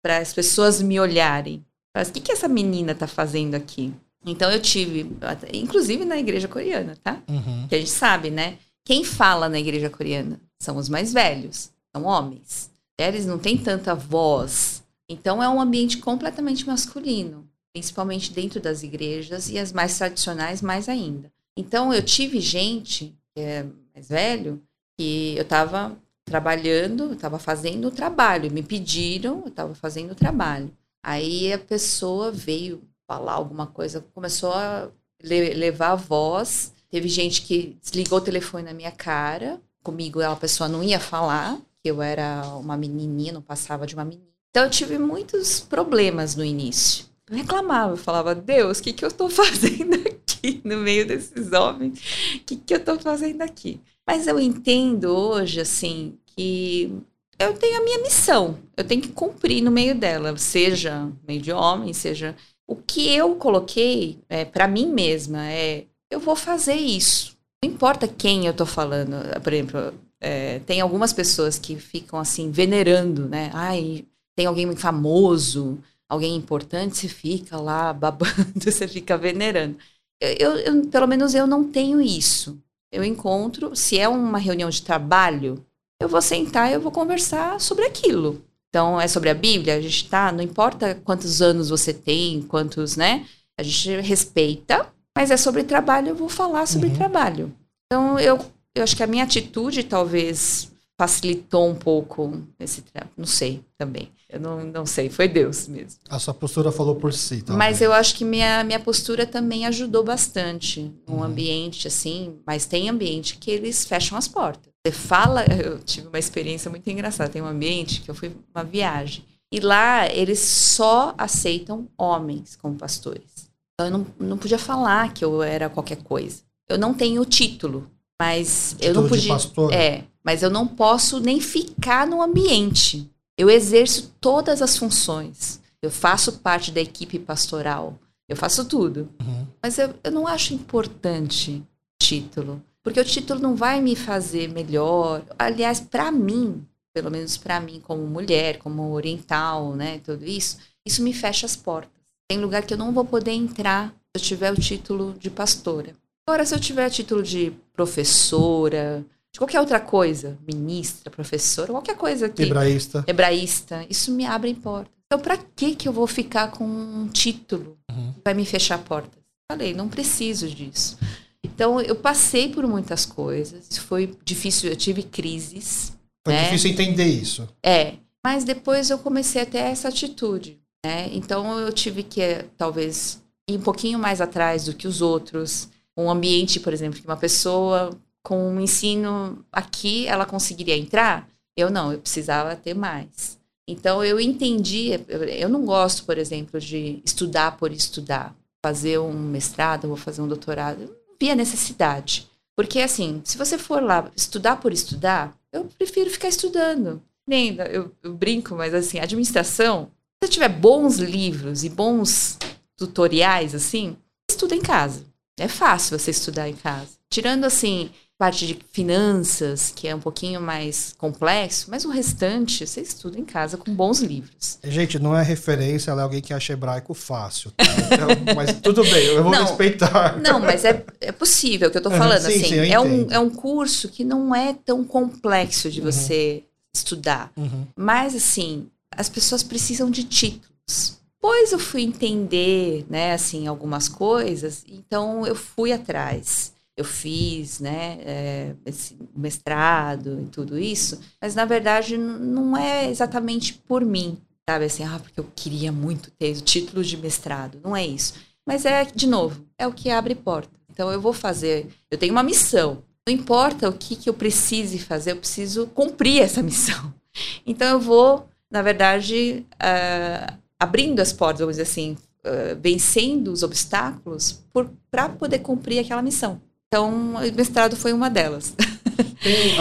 para as pessoas me olharem. Mas o que, que essa menina está fazendo aqui? Então eu tive, inclusive na igreja coreana, tá? Uhum. Que a gente sabe, né? Quem fala na igreja coreana são os mais velhos, são homens. Eles não têm tanta voz. Então é um ambiente completamente masculino, principalmente dentro das igrejas e as mais tradicionais mais ainda. Então eu tive gente é mais velho que eu estava trabalhando, estava fazendo o trabalho, me pediram, eu estava fazendo o trabalho. Aí a pessoa veio falar alguma coisa, começou a le levar a voz. Teve gente que desligou o telefone na minha cara. Comigo a pessoa não ia falar, que eu era uma menininha, não passava de uma menina. Então eu tive muitos problemas no início. Eu reclamava, eu falava, Deus, o que, que eu estou *laughs* fazendo aqui no meio desses homens? O que, que eu estou fazendo aqui? Mas eu entendo hoje, assim, que eu tenho a minha missão. Eu tenho que cumprir no meio dela, seja meio de homem, seja o que eu coloquei é, para mim mesma é: eu vou fazer isso. Não importa quem eu tô falando. Por exemplo, é, tem algumas pessoas que ficam assim, venerando, né? Ai, tem alguém famoso, alguém importante, você fica lá babando, *laughs* você fica venerando. Eu, eu, pelo menos eu não tenho isso. Eu encontro, se é uma reunião de trabalho, eu vou sentar e eu vou conversar sobre aquilo. Então, é sobre a Bíblia, a gente tá, não importa quantos anos você tem, quantos, né? A gente respeita, mas é sobre trabalho, eu vou falar sobre uhum. trabalho. Então, eu, eu acho que a minha atitude talvez facilitou um pouco esse não sei também. Eu não, não sei, foi Deus mesmo. A sua postura falou por si, tá? Mas eu acho que minha, minha postura também ajudou bastante no uhum. ambiente, assim, mas tem ambiente que eles fecham as portas. Você fala, *laughs* eu tive uma experiência muito engraçada. Tem um ambiente que eu fui uma viagem. E lá eles só aceitam homens como pastores. Então eu não, não podia falar que eu era qualquer coisa. Eu não tenho título, mas título eu não podia. De pastor. É, mas eu não posso nem ficar no ambiente. Eu exerço todas as funções. Eu faço parte da equipe pastoral. Eu faço tudo. Uhum. Mas eu, eu não acho importante título. Porque o título não vai me fazer melhor. Aliás, para mim, pelo menos para mim, como mulher, como oriental, né, tudo isso, isso me fecha as portas. Tem lugar que eu não vou poder entrar se eu tiver o título de pastora. Agora, se eu tiver o título de professora, de qualquer outra coisa, ministra, professora, qualquer coisa que hebraísta, hebraísta, isso me abre portas. Então, para que que eu vou ficar com um título uhum. que vai me fechar portas? Falei, não preciso disso. Então, eu passei por muitas coisas. Foi difícil, eu tive crises. Foi né? difícil entender isso. É. Mas depois eu comecei a ter essa atitude. Né? Então, eu tive que, talvez, ir um pouquinho mais atrás do que os outros. Um ambiente, por exemplo, que uma pessoa com um ensino aqui, ela conseguiria entrar. Eu não, eu precisava ter mais. Então, eu entendi. Eu não gosto, por exemplo, de estudar por estudar. Fazer um mestrado, vou fazer um doutorado via necessidade. Porque, assim, se você for lá estudar por estudar, eu prefiro ficar estudando. Nem, eu, eu brinco, mas, assim, administração, se você tiver bons livros e bons tutoriais, assim, estuda em casa. É fácil você estudar em casa. Tirando, assim, parte de finanças, que é um pouquinho mais complexo, mas o restante você estuda em casa com bons livros. Gente, não é referência, ela é alguém que acha hebraico fácil. Tá? Então, *laughs* mas tudo bem, eu vou não, respeitar. Não, mas é, é possível o que eu tô falando. Sim, assim, sim, é, um, é um curso que não é tão complexo de uhum. você uhum. estudar. Uhum. Mas, assim, as pessoas precisam de títulos. Pois eu fui entender, né, assim, algumas coisas, então eu fui atrás eu fiz, né, é, esse mestrado e tudo isso, mas na verdade não é exatamente por mim, sabe, assim, ah, porque eu queria muito ter o título de mestrado, não é isso. Mas é, de novo, é o que abre porta. Então eu vou fazer, eu tenho uma missão. Não importa o que, que eu precise fazer, eu preciso cumprir essa missão. *laughs* Então eu vou, na verdade, uh, abrindo as portas, vamos dizer assim, uh, vencendo os obstáculos para poder cumprir aquela missão. Então, o mestrado foi uma delas. *laughs* Tem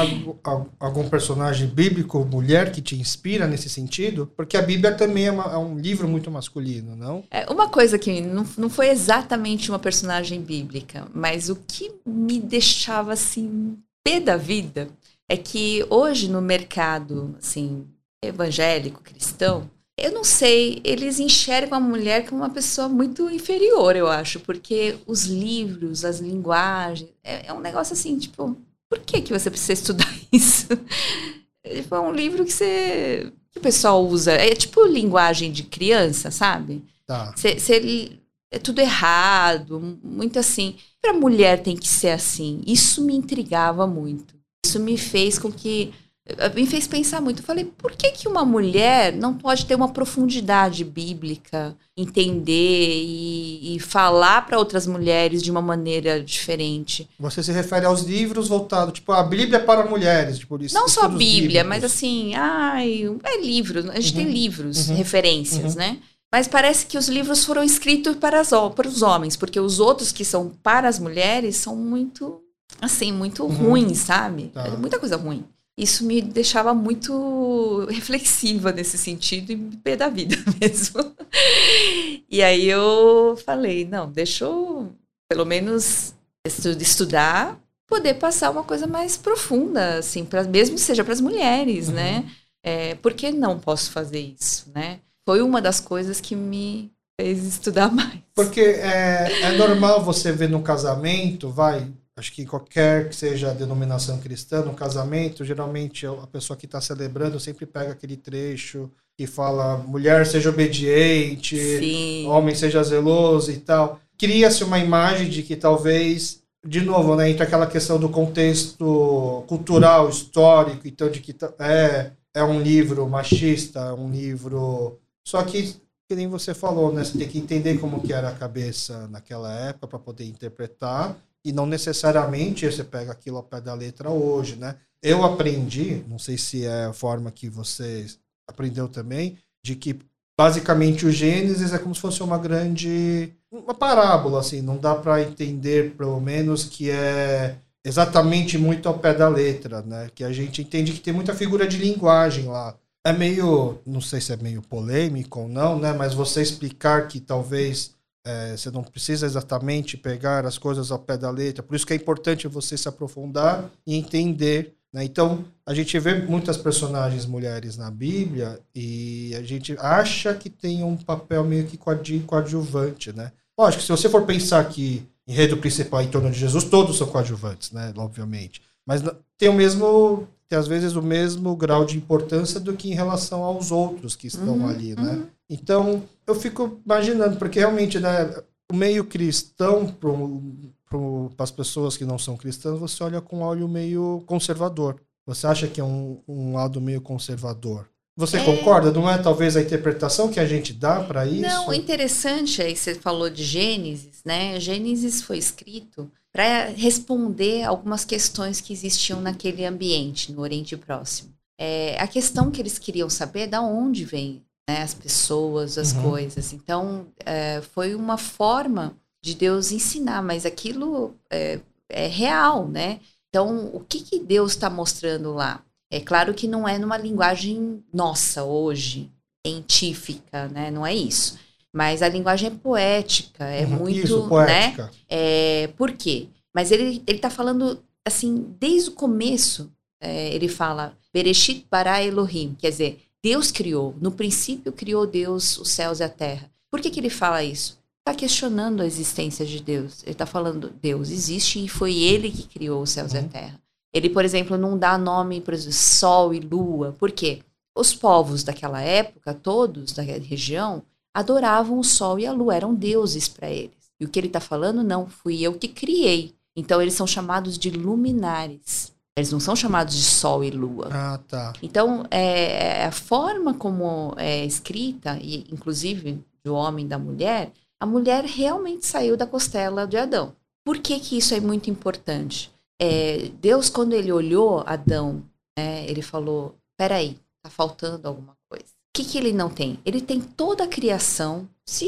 algum personagem bíblico, mulher, que te inspira nesse sentido? Porque a Bíblia também é, uma, é um livro muito masculino, não? É uma coisa que não, não foi exatamente uma personagem bíblica, mas o que me deixava assim pé da vida é que hoje no mercado assim evangélico cristão eu não sei, eles enxergam a mulher como uma pessoa muito inferior, eu acho, porque os livros, as linguagens, é, é um negócio assim, tipo, por que, que você precisa estudar *laughs* isso? É um livro que você. que o pessoal usa. É tipo linguagem de criança, sabe? Tá. Cê, cê, é tudo errado, muito assim. Para mulher tem que ser assim. Isso me intrigava muito. Isso me fez com que me fez pensar muito. Eu falei, por que, que uma mulher não pode ter uma profundidade bíblica, entender e, e falar para outras mulheres de uma maneira diferente? Você se refere aos livros voltados, tipo, a Bíblia para mulheres. Tipo, isso, não só a Bíblia, mas assim, ai, é livros. A gente uhum. tem livros, uhum. referências, uhum. né? Mas parece que os livros foram escritos para, as, para os homens, porque os outros que são para as mulheres são muito, assim, muito uhum. ruins, sabe? Tá. É muita coisa ruim isso me deixava muito reflexiva nesse sentido e pé da vida *laughs* mesmo. e aí eu falei, não, deixa eu pelo menos estudar, poder passar uma coisa mais profunda, assim, pra, mesmo que seja para as mulheres, né? uhum. né? É, por que não posso fazer isso, né? Foi uma das coisas que me fez estudar *laughs* mais. Porque é, é normal você ver no casamento, vai, Acho que qualquer que seja a denominação cristã, no casamento, geralmente a pessoa que está celebrando sempre pega aquele trecho que fala mulher seja obediente, Sim. homem seja zeloso e tal. Cria-se uma imagem de que talvez, de novo, né, entra aquela questão do contexto cultural, histórico, então de que é, é um livro machista, é um livro. Só que, que nem você falou, né, você tem que entender como que era a cabeça naquela época para poder interpretar e não necessariamente você pega aquilo ao pé da letra hoje, né? Eu aprendi, não sei se é a forma que você aprendeu também, de que basicamente o Gênesis é como se fosse uma grande uma parábola assim, não dá para entender pelo menos que é exatamente muito ao pé da letra, né? Que a gente entende que tem muita figura de linguagem lá. É meio, não sei se é meio polêmico ou não, né? Mas você explicar que talvez é, você não precisa exatamente pegar as coisas ao pé da letra. Por isso que é importante você se aprofundar e entender. Né? Então, a gente vê muitas personagens mulheres na Bíblia e a gente acha que tem um papel meio que coadjuvante, né? Lógico, se você for pensar que enredo principal em torno de Jesus, todos são coadjuvantes, né? Obviamente. Mas tem o mesmo, tem às vezes o mesmo grau de importância do que em relação aos outros que estão uhum, ali, né? Uhum. Então, eu fico imaginando, porque realmente, né, o meio cristão, para as pessoas que não são cristãs, você olha com um olho meio conservador. Você acha que é um, um lado meio conservador. Você é... concorda? Não é talvez a interpretação que a gente dá para isso? Não, o interessante aí você falou de Gênesis, né? Gênesis foi escrito para responder algumas questões que existiam naquele ambiente, no Oriente Próximo. É, a questão que eles queriam saber é da onde vem né, as pessoas, as uhum. coisas. Então, é, foi uma forma de Deus ensinar, mas aquilo é, é real, né? Então, o que, que Deus está mostrando lá? É claro que não é numa linguagem nossa hoje, científica, né? Não é isso. Mas a linguagem é poética, é uhum. muito, isso, né? poética. né? É, por quê? Mas ele ele está falando assim, desde o começo, é, ele fala Bereshit bara Elohim, quer dizer, Deus criou. No princípio criou Deus os céus e a terra. Por que, que ele fala isso? Está questionando a existência de Deus. Ele está falando, Deus existe e foi ele que criou os céus uhum. e a uhum. terra. Ele, por exemplo, não dá nome, para sol e lua. Por quê? Os povos daquela época, todos da região, adoravam o sol e a lua, eram deuses para eles. E o que ele está falando, não, fui eu que criei. Então eles são chamados de luminares. Eles não são chamados de sol e lua. Ah, tá. Então, é, é, a forma como é escrita, e inclusive do homem e da mulher, a mulher realmente saiu da costela de Adão. Por que, que isso é muito importante? É, Deus, quando ele olhou Adão, né, ele falou: peraí, tá faltando alguma coisa. O que, que ele não tem? Ele tem toda a criação se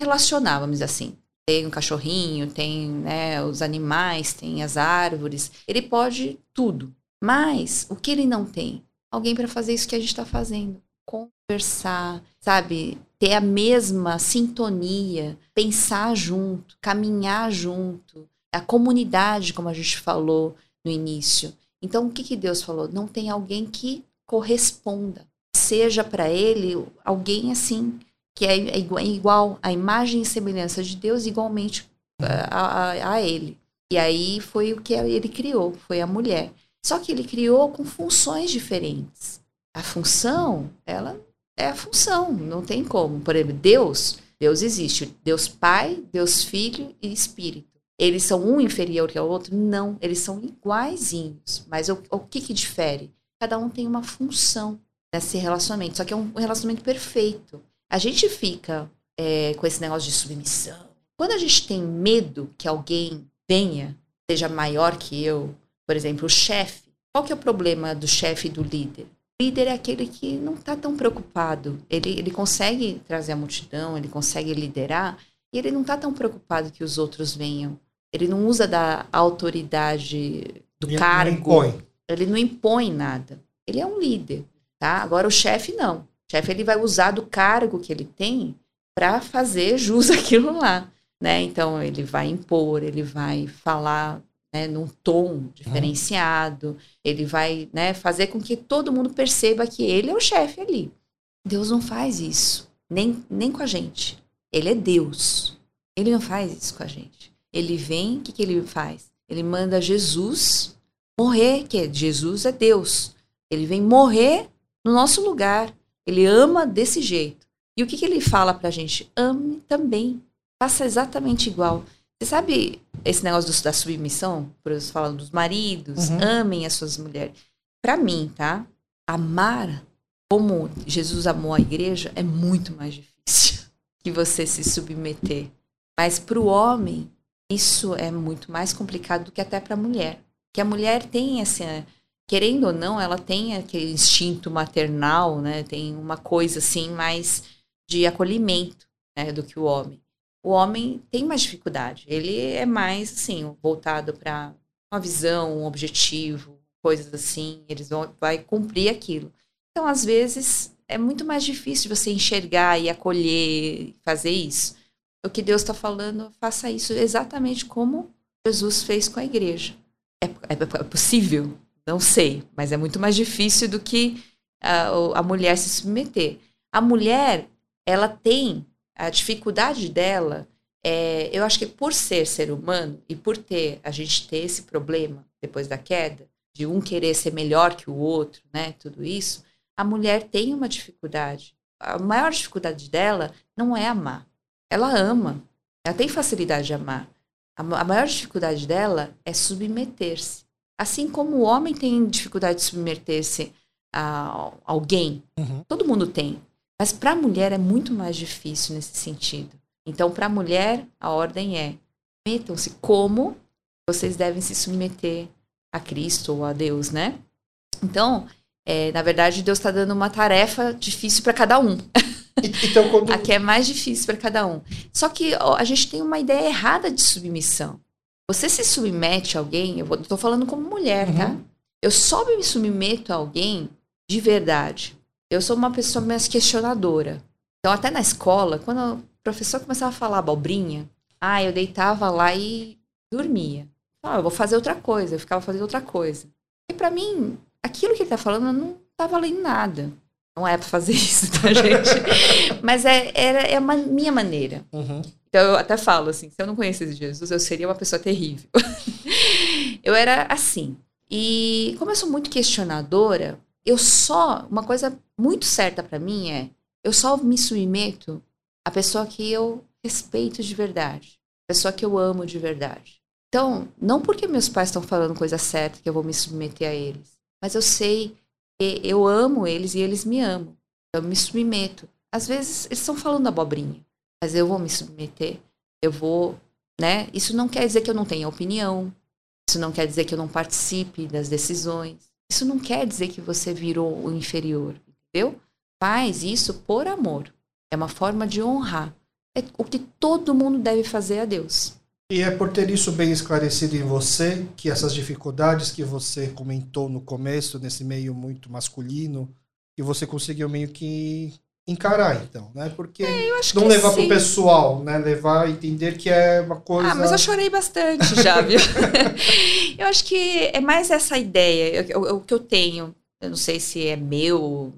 relacionar, vamos dizer assim tem um cachorrinho, tem né, os animais, tem as árvores. Ele pode tudo. Mas o que ele não tem? Alguém para fazer isso que a gente está fazendo. Conversar, sabe? Ter a mesma sintonia, pensar junto, caminhar junto. A comunidade, como a gente falou no início. Então, o que, que Deus falou? Não tem alguém que corresponda. Seja para ele alguém assim que é, igual a imagem e semelhança de Deus, igualmente a, a, a, ele. E aí foi o que ele criou, foi a mulher. Só que ele criou com funções diferentes. A função, ela é a função, não tem como. Por exemplo, Deus, Deus existe. Deus Pai, Deus Filho e Espírito. Eles são um inferior que o outro? Não, eles são iguaizinhos. Mas o, o que, que difere? Cada um tem uma função nesse relacionamento. Só que é um relacionamento perfeito. A gente fica é, com esse negócio de submissão. Quando a gente tem medo que alguém venha, seja maior que eu, por exemplo, o chefe, qual que é o problema do chefe e do líder? O líder é aquele que não está tão preocupado. Ele, ele consegue trazer a multidão, ele consegue liderar, e ele não está tão preocupado que os outros venham. Ele não usa da autoridade do ele cargo. Não impõe. Ele não impõe nada. Ele é um líder, tá? Agora o chefe não chefe ele vai usar do cargo que ele tem para fazer jus *laughs* aquilo lá, né? Então ele vai impor, ele vai falar né, num tom diferenciado, uhum. ele vai né, fazer com que todo mundo perceba que ele é o chefe ali. Deus não faz isso, nem, nem com a gente. Ele é Deus. Ele não faz isso com a gente. Ele vem, o que, que ele faz? Ele manda Jesus morrer, que Jesus é Deus. Ele vem morrer no nosso lugar. Ele ama desse jeito. E o que, que ele fala pra gente? Ame também. Faça exatamente igual. Você sabe esse negócio do, da submissão? Por isso falando dos maridos, uhum. amem as suas mulheres. Para mim, tá? Amar como Jesus amou a igreja é muito mais difícil *laughs* que você se submeter. Mas para o homem, isso é muito mais complicado do que até para a mulher. Que a mulher tem essa querendo ou não, ela tem aquele instinto maternal, né? Tem uma coisa assim mais de acolhimento, né, do que o homem. O homem tem mais dificuldade. Ele é mais assim, voltado para uma visão, um objetivo, coisas assim, eles vão vai cumprir aquilo. Então, às vezes, é muito mais difícil você enxergar e acolher, fazer isso. O que Deus está falando, faça isso exatamente como Jesus fez com a igreja. É, é, é possível? Não sei, mas é muito mais difícil do que a, a mulher se submeter. A mulher, ela tem a dificuldade dela. É, eu acho que por ser ser humano e por ter a gente ter esse problema depois da queda de um querer ser melhor que o outro, né? Tudo isso, a mulher tem uma dificuldade. A maior dificuldade dela não é amar. Ela ama. Ela tem facilidade de amar. A, a maior dificuldade dela é submeter-se. Assim como o homem tem dificuldade de submeter-se a alguém, uhum. todo mundo tem. Mas para a mulher é muito mais difícil nesse sentido. Então, para a mulher, a ordem é: metam-se como vocês devem se submeter a Cristo ou a Deus, né? Então, é, na verdade, Deus está dando uma tarefa difícil para cada um. *laughs* Então, quando... Aqui é mais difícil para cada um. Só que ó, a gente tem uma ideia errada de submissão. Você se submete a alguém, eu estou falando como mulher, tá? uhum. tá? Eu só me submeto a alguém de verdade. Eu sou uma pessoa mais questionadora. Então, até na escola, quando o professor começava a falar abobrinha, ah, eu deitava lá e dormia. Ah, eu vou fazer outra coisa. Eu ficava fazendo outra coisa. E para mim, aquilo que ele tá falando não tá valendo nada. Não é para fazer *laughs* isso, tá, gente? *laughs* Mas é, é, é a minha maneira. Uhum. Então eu até falo assim: se eu não conhecesse Jesus, eu seria uma pessoa terrível. *laughs* eu era assim. E como eu sou muito questionadora, eu só. Uma coisa muito certa para mim é: eu só me submeto à pessoa que eu respeito de verdade, pessoa que eu amo de verdade. Então, não porque meus pais estão falando coisa certa que eu vou me submeter a eles, mas eu sei eu amo eles e eles me amam. Eu me submeto. Às vezes eles estão falando abobrinha, mas eu vou me submeter. Eu vou, né? Isso não quer dizer que eu não tenha opinião. Isso não quer dizer que eu não participe das decisões. Isso não quer dizer que você virou o inferior, entendeu? Faz isso por amor. É uma forma de honrar. É o que todo mundo deve fazer a Deus. E é por ter isso bem esclarecido em você que essas dificuldades que você comentou no começo, nesse meio muito masculino, que você conseguiu meio que encarar, então, né? Porque é, não levar para o pessoal, né? Levar entender que é uma coisa. Ah, mas eu chorei bastante já, viu? *laughs* eu acho que é mais essa ideia, o que eu tenho, eu não sei se é meu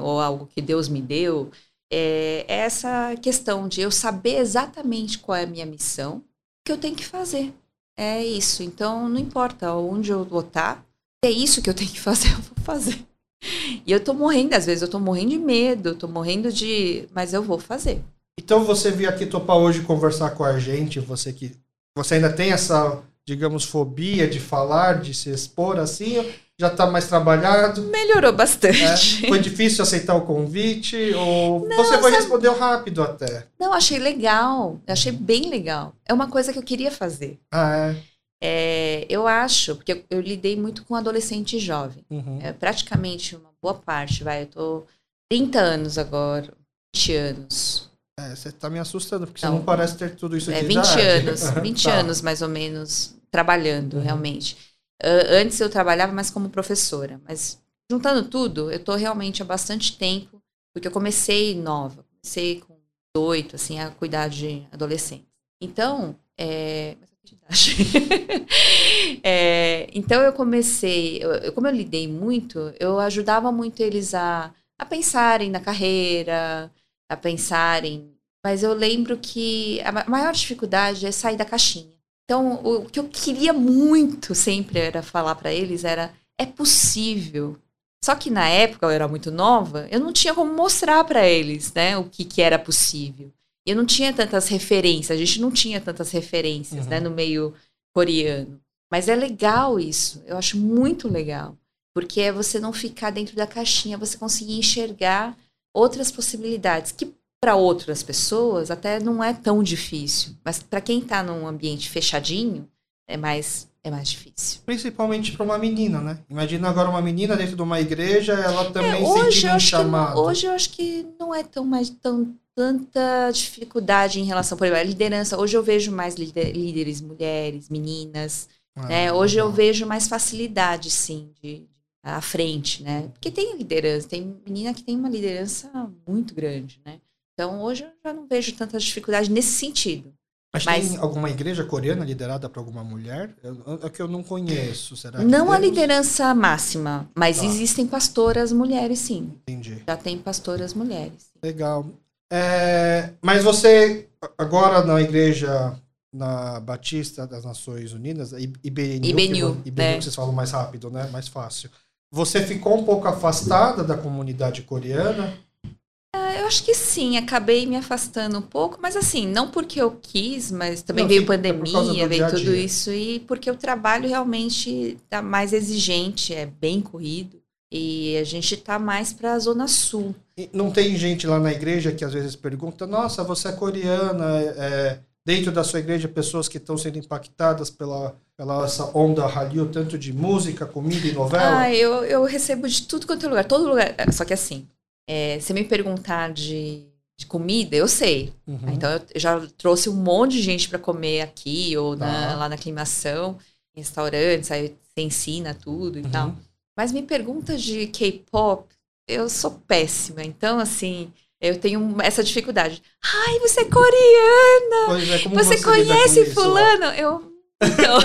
ou algo que Deus me deu, é essa questão de eu saber exatamente qual é a minha missão que eu tenho que fazer. É isso. Então, não importa onde eu vou estar, é isso que eu tenho que fazer, eu vou fazer. E eu tô morrendo, às vezes eu tô morrendo de medo, tô morrendo de. Mas eu vou fazer. Então você veio aqui topar hoje conversar com a gente, você que. Você ainda tem essa, digamos, fobia de falar, de se expor assim? já está mais trabalhado? Melhorou bastante. É? Foi difícil aceitar o convite? Ou não, você foi sabe... respondeu rápido até? Não, achei legal. Achei bem legal. É uma coisa que eu queria fazer. Ah, é? É, eu acho, porque eu, eu, lidei muito com adolescente jovem. Uhum. É, praticamente uma boa parte, vai. Eu tô 30 anos agora, 20 anos. É, você tá me assustando, porque não, você não parece ter tudo isso é, de 20 idade. anos, *laughs* 20 tá. anos mais ou menos, trabalhando, uhum. realmente. Uh, antes eu trabalhava mais como professora, mas juntando tudo, eu estou realmente há bastante tempo, porque eu comecei nova, comecei com oito, assim, a cuidar de adolescentes. Então, é... *laughs* é, então eu comecei, eu, como eu lidei muito, eu ajudava muito eles a, a pensarem na carreira, a pensarem. Mas eu lembro que a maior dificuldade é sair da caixinha. Então, o que eu queria muito sempre era falar para eles era é possível. Só que na época eu era muito nova, eu não tinha como mostrar para eles, né, o que, que era possível. Eu não tinha tantas referências, a gente não tinha tantas referências, né, uhum. né, no meio coreano. Mas é legal isso, eu acho muito legal, porque é você não ficar dentro da caixinha, você conseguir enxergar outras possibilidades que para outras pessoas até não é tão difícil, mas para quem está num ambiente fechadinho é mais é mais difícil. Principalmente para uma menina, né? Imagina agora uma menina dentro de uma igreja, ela também é, hoje um chamado. hoje eu acho que não é tão mais tão tanta dificuldade em relação, por exemplo, a liderança. Hoje eu vejo mais líderes mulheres, meninas, ah, né? Hoje eu vejo mais facilidade, sim, de, à frente, né? Porque tem liderança, tem menina que tem uma liderança muito grande, né? Então, hoje eu já não vejo tanta dificuldade nesse sentido. Mas, Mas tem alguma igreja coreana liderada por alguma mulher? É que eu não conheço. Será não a liderança máxima, mas tá. existem pastoras mulheres, sim. Entendi. Já tem pastoras mulheres. Legal. É, mas você, agora na igreja na Batista das Nações Unidas, IBNU, IBNU, IBNU né? vocês falam mais rápido, né? Mais fácil. Você ficou um pouco afastada da comunidade coreana? Ah, eu acho que sim, acabei me afastando um pouco, mas assim, não porque eu quis, mas também não, veio pandemia, veio tudo isso, e porque o trabalho realmente está mais exigente, é bem corrido, e a gente está mais para a Zona Sul. E não tem gente lá na igreja que às vezes pergunta, nossa, você é coreana, é, é dentro da sua igreja pessoas que estão sendo impactadas pela, pela essa onda Hallyu, tanto de música, comida e novela? Ah, eu, eu recebo de tudo quanto é lugar, todo lugar, só que assim, é, se me perguntar de, de comida, eu sei. Uhum. Então, eu já trouxe um monte de gente para comer aqui ou na, lá na aclimação, em restaurantes, aí você ensina tudo e uhum. tal. Mas me pergunta de K-pop, eu sou péssima. Então, assim, eu tenho essa dificuldade. Ai, você é coreana! É, você, você conhece fulano? Eu Então,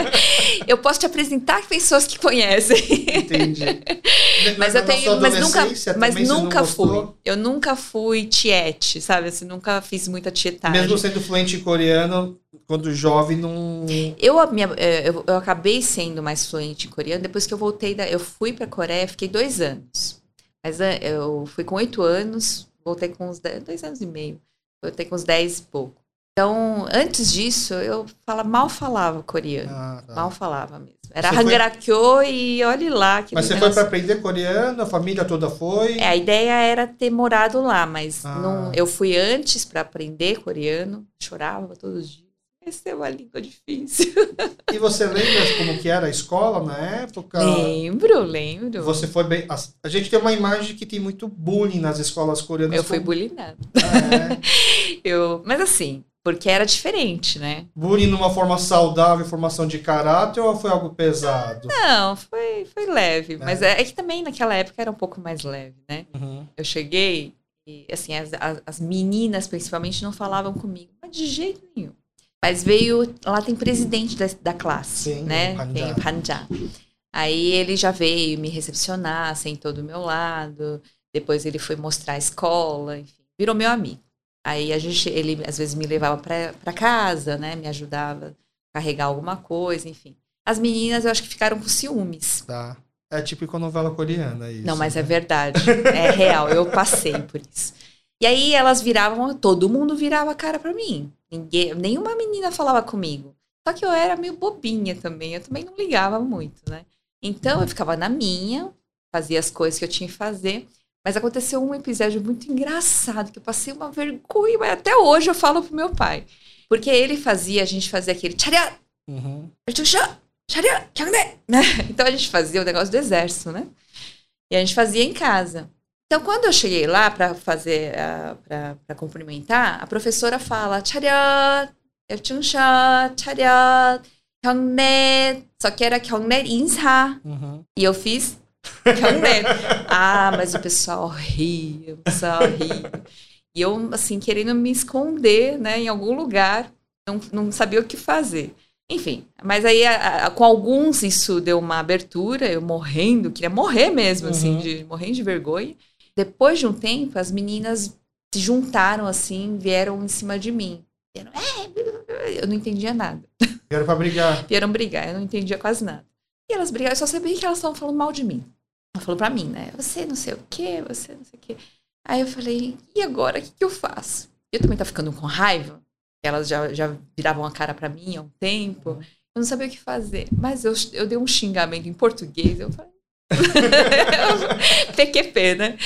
*laughs* eu posso te apresentar pessoas que conhecem. Entendi. *laughs* mas eu tenho, mas nunca, mas nunca fui. Eu nunca fui tiete, sabe? Assim, nunca fiz muita tietagem. Mesmo sendo fluente em coreano, quando jovem não. Eu, minha, é, eu, eu acabei sendo mais fluente em coreano depois que eu voltei da, eu fui para Coreia, fiquei dois anos. Mas é, eu fui com oito anos, voltei com uns dez, dois anos e meio. Voltei com uns dez e pouco. Então, antes disso, eu fala, mal falava coreano. Ah, tá. Mal falava mesmo. Era Hangarakyo foi... e olhe lá. Mas você negócio... foi para aprender coreano? A família toda foi? É, a ideia era ter morado lá, mas ah. não, eu fui antes para aprender coreano. Chorava todos os dias. Essa é uma língua difícil. *laughs* E você lembra como que era a escola na época? Lembro, lembro. Você foi bem... A gente tem uma imagem que tem muito bullying nas escolas coreanas. Eu fui como... bullyingada. Ah, é. *laughs* eu... Mas assim, porque era diferente, né? Bullying numa forma saudável, formação de caráter ou foi algo pesado? Não, foi, foi leve. É. Mas é, é, que também naquela época era um pouco mais leve, né? Uhum. Eu cheguei e, assim, as, as, as, meninas principalmente não falavam comigo, mas de jeito nenhum. Mas veio, lá tem presidente da, da classe, Sim, né? Tem Panja. Aí ele já veio me recepcionar, sentou do meu lado. Depois ele foi mostrar a escola, enfim, virou meu amigo. Aí a gente, ele às vezes me levava para casa, né? Me ajudava a carregar alguma coisa, enfim. As meninas eu acho que ficaram com ciúmes. Tá. É típico novela coreana isso. Não, mas né? é verdade. É real. Eu passei por isso. E aí elas viravam, todo mundo virava a cara para mim. Ninguém, nenhuma menina falava comigo. Só que eu era meio bobinha também. Eu também não ligava muito, né? Então eu ficava na minha, fazia as coisas que eu tinha que fazer. Mas aconteceu um episódio muito engraçado que eu passei uma vergonha, mas até hoje eu falo pro meu pai. Porque ele fazia, a gente fazia aquele uhum. né? Então a gente fazia o negócio do exército, né? E a gente fazia em casa. Então quando eu cheguei lá para fazer, para cumprimentar, a professora fala só que era insa. Uhum. E eu fiz ah, mas o pessoal ria, o pessoal ria. E eu, assim, querendo me esconder, né, em algum lugar, não, não sabia o que fazer. Enfim, mas aí a, a, com alguns isso deu uma abertura, eu morrendo, queria morrer mesmo, assim, uhum. assim, de, morrendo de vergonha. Depois de um tempo, as meninas se juntaram, assim, vieram em cima de mim. Vieram, é, eu não entendia nada. Vieram pra brigar. Vieram brigar, eu não entendia quase nada. E elas brigaram, eu só sabia que elas estavam falando mal de mim. Ela falou pra mim, né? Você não sei o quê, você não sei o quê. Aí eu falei, e agora? O que, que eu faço? Eu também tava ficando com raiva. Elas já, já viravam a cara para mim há um tempo. Eu não sabia o que fazer. Mas eu, eu dei um xingamento em português. Eu falei. *laughs* PQP, né?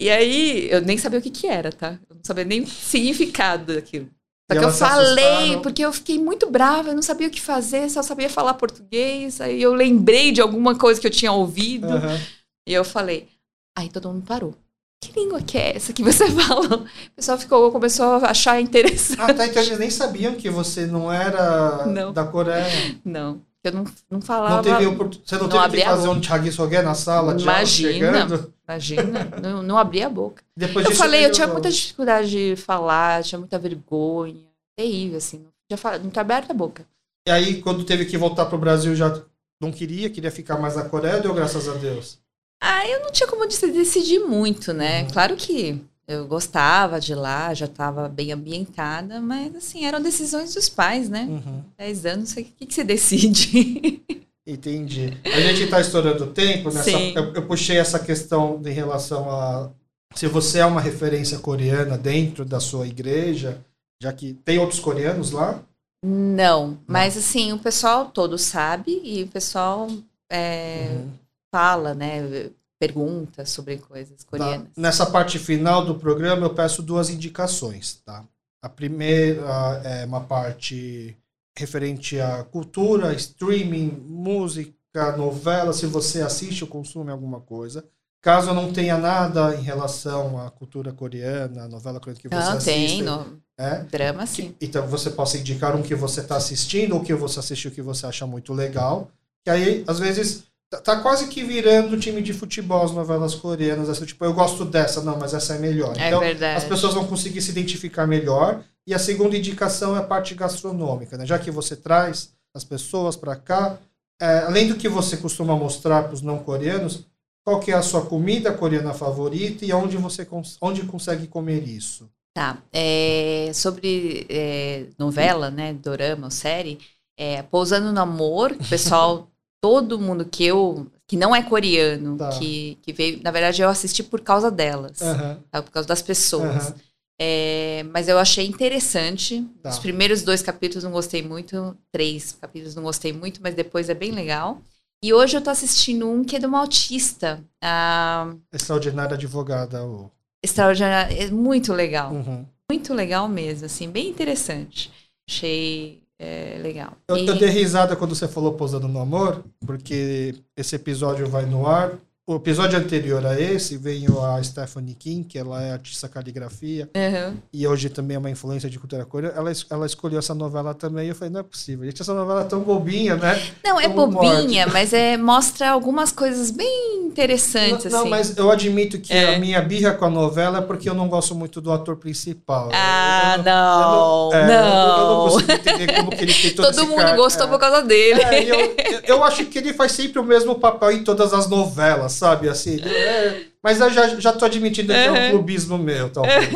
E aí, eu nem sabia o que que era, tá? Eu não sabia nem o *laughs* significado daquilo. Só que eu falei, porque eu fiquei muito brava, eu não sabia o que fazer, só sabia falar português. Aí eu lembrei de alguma coisa que eu tinha ouvido. Uhum. E eu falei. Aí todo mundo parou. Que língua que é essa que você *laughs* fala? O pessoal ficou, começou a achar interessante. Ah, tá, então eles nem sabiam que você não era não. da Coreia. Não. Eu não, não falava. Não teve, você não, não teve que fazer um chagisoge na sala Imagina, imagina. *laughs* não, não abria a boca. Depois eu falei, eu tinha muita dificuldade de falar, tinha muita vergonha. Terrível, assim. Já fala, não tá aberta a boca. E aí, quando teve que voltar pro Brasil, já não queria, queria ficar mais na Coreia, deu graças a Deus? Ah, eu não tinha como decidir muito, né? Uhum. Claro que eu gostava de lá, já estava bem ambientada, mas assim, eram decisões dos pais, né? Uhum. Dez anos, o que, que você decide? *laughs* Entendi. A gente está estourando o tempo, nessa, eu, eu, puxei essa questão em relação a se você é uma referência coreana dentro da sua igreja, já que tem outros coreanos lá? Não, Não. mas assim, o pessoal todo sabe e o pessoal é, uhum. fala, né? Perguntas sobre coisas tá. coreanas. Tá. Nessa parte final do programa, eu peço duas indicações, tá? A primeira é uma parte referente à cultura, streaming, música, novela, se você assiste ou consome alguma coisa. Caso eu não tenha nada em relação à cultura coreana, novela coreana que você não, assiste. Tem, no... é? drama sim. Que, então você possa indicar um que você está assistindo ou que você assistiu que você acha muito legal. Que aí, às vezes, Tá, tá quase que virando time de futebol as novelas coreanas. Assim, tipo, eu gosto dessa, não, mas essa é melhor. É então, verdade. as pessoas vão conseguir se identificar melhor E a segunda indicação é a parte gastronômica, né? Já que você traz as pessoas para cá, é, além do que você costuma mostrar para os não coreanos, qual que é a sua comida coreana favorita e onde você onde consegue comer isso? Tá. É, sobre é, novela, né, dorama, série, é, Pousando no Amor, o pessoal, *laughs* todo mundo que eu que não é coreano, tá. que, que veio, na verdade eu assisti por causa delas, uhum. tá? por causa das pessoas. Uhum. É, mas eu achei interessante. Tá. Os primeiros dois capítulos não gostei muito, três capítulos não gostei muito, mas depois é bem legal. E hoje eu tô assistindo um que é de uma autista. A... Extraordinária advogada. O... Extraordinária, é muito legal. Uhum. Muito legal mesmo, assim, bem interessante. Achei é, legal. Eu, e... eu dei risada quando você falou Pousando no Amor, porque esse episódio vai no ar o episódio anterior a esse veio a Stephanie Kim, que ela é artista caligrafia uhum. e hoje também é uma influência de cultura coreana. Ela, ela escolheu essa novela também e eu falei, não é possível. Gente, essa novela é tão bobinha, né? Não, é bobinha, mas é, mostra algumas coisas bem interessantes. Não, assim. não mas eu admito que é. a minha birra com a novela é porque eu não gosto muito do ator principal. Ah, eu, não. Eu não, é, não. Eu, não consigo entender como que ele tem todo Todo mundo cara, gostou é. por causa dele. É, eu acho que ele faz sempre o mesmo papel em todas as novelas sabe? Assim, é, mas eu já, já tô admitindo que é um clubismo meu, talvez.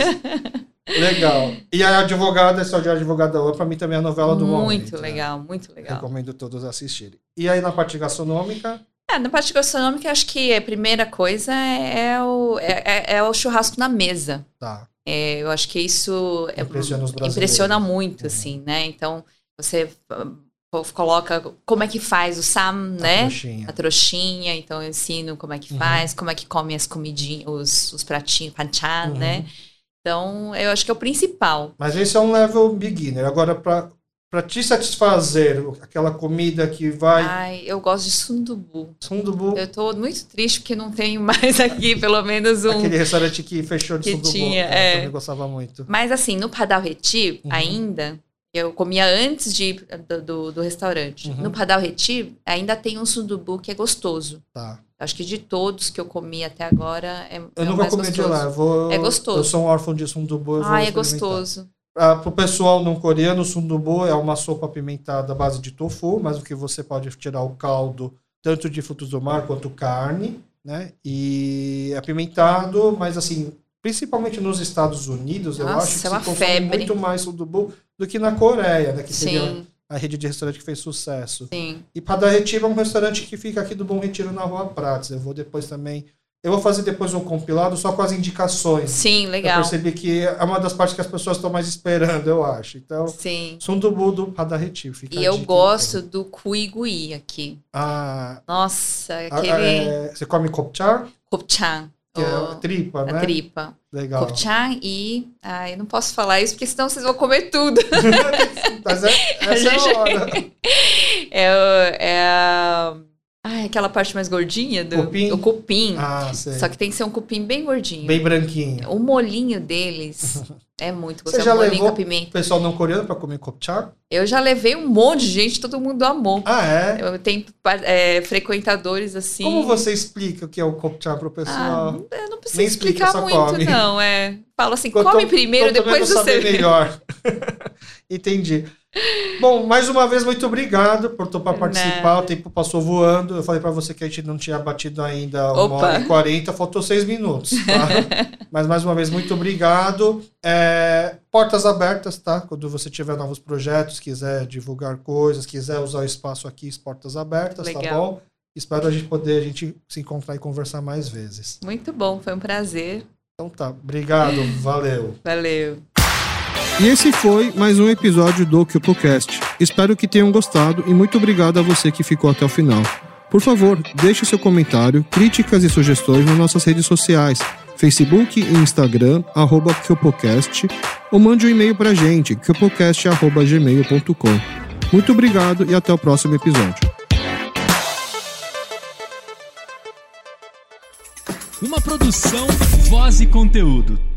Legal. E a advogada, essa de advogada para pra mim também é a novela do momento. Muito legal, né? muito legal. Recomendo todos assistirem. E aí na parte gastronômica? É, na parte gastronômica, acho que a primeira coisa é o, é, é, é o churrasco na mesa. Tá. É, eu acho que isso impressiona, impressiona muito, uhum. assim, né? Então, você coloca como é que faz o sam, né? Trouxinha. A trouxinha. Então eu ensino como é que uhum. faz, como é que come as comidinhas, os, os pratinhos, panchan, uhum. né? Então eu acho que é o principal. Mas esse é um level beginner. Agora, para para te satisfazer, aquela comida que vai. Ai, eu gosto de sundubu. Sundubu. Eu tô muito triste porque não tenho *laughs* mais aqui, pelo menos um. Aquele restaurante que fechou de que sundubu. Tinha, é. Eu também gostava muito. Mas assim, no Padal Reti, uhum. ainda, eu comia antes de ir do, do, do restaurante. Uhum. No Padal Reti, ainda tem um sundubu que é gostoso. Tá. Acho que de todos que eu comi até agora é Eu é nunca comi gostoso. de lá. Eu vou, é gostoso. Eu sou um órfão de sundubu. Eu ah, é gostoso. Ah, Para o pessoal não coreano, o sundubu é uma sopa apimentada à base de tofu, mas o que você pode tirar o caldo tanto de frutos do mar quanto carne, né? E é apimentado, mas assim, principalmente nos Estados Unidos, Nossa, eu acho que é se consome febre. muito mais sundubu do que na Coreia, né? Que Sim. seria a rede de restaurante que fez sucesso. Sim. E Padar Retiro é um restaurante que fica aqui do Bom Retiro na Rua Prates. Eu vou depois também. Eu vou fazer depois um compilado só com as indicações. Sim, legal. Eu percebi que é uma das partes que as pessoas estão mais esperando, eu acho. Então, Sim. Sundubu do Padar Retiro. Fica e eu gosto então. do cuigui aqui. Ah. Nossa, aquele. É, você come kopchar? Kopchar. Que é a tripa, né? A tripa. Legal. Kopchang e. Ai, não posso falar isso porque senão vocês vão comer tudo. *laughs* Mas é, essa gente... é a *laughs* hora. *laughs* É, é a. Ai, aquela parte mais gordinha do cupim. o cupim. Ah, sei. Só que tem que ser um cupim bem gordinho. Bem branquinho. O molinho deles é muito gostoso. Você já levou o pessoal não coreano para comer kopchar? Eu já levei um monte de gente, todo mundo amou. Ah, é? Eu tenho é, frequentadores assim. Como você explica o que é o kopchar pro pessoal? Ah, eu não preciso Nem explicar explica, muito, come. não. É, falo assim, Quanto, come primeiro, depois você. melhor. *laughs* Entendi. Bom, mais uma vez, muito obrigado por topar participar. O tempo passou voando. Eu falei para você que a gente não tinha batido ainda uma Opa. hora e quarenta, faltou seis minutos. Tá? *laughs* Mas mais uma vez, muito obrigado. É, portas abertas, tá? Quando você tiver novos projetos, quiser divulgar coisas, quiser usar o espaço aqui, portas abertas, tá Legal. tá bom? Espero a gente poder a gente se encontrar e conversar mais vezes. Muito bom, foi um prazer. Então tá, obrigado, valeu. Valeu. E esse foi mais um episódio do KyopoCast. Espero que tenham gostado e muito obrigado a você que ficou até o final. Por favor, deixe seu comentário, críticas e sugestões nas nossas redes sociais, Facebook e Instagram, arroba Kyopocast, ou mande um e-mail pra gente, kyopocast.gmail.com. Muito obrigado e até o próximo episódio. Uma produção, voz e conteúdo.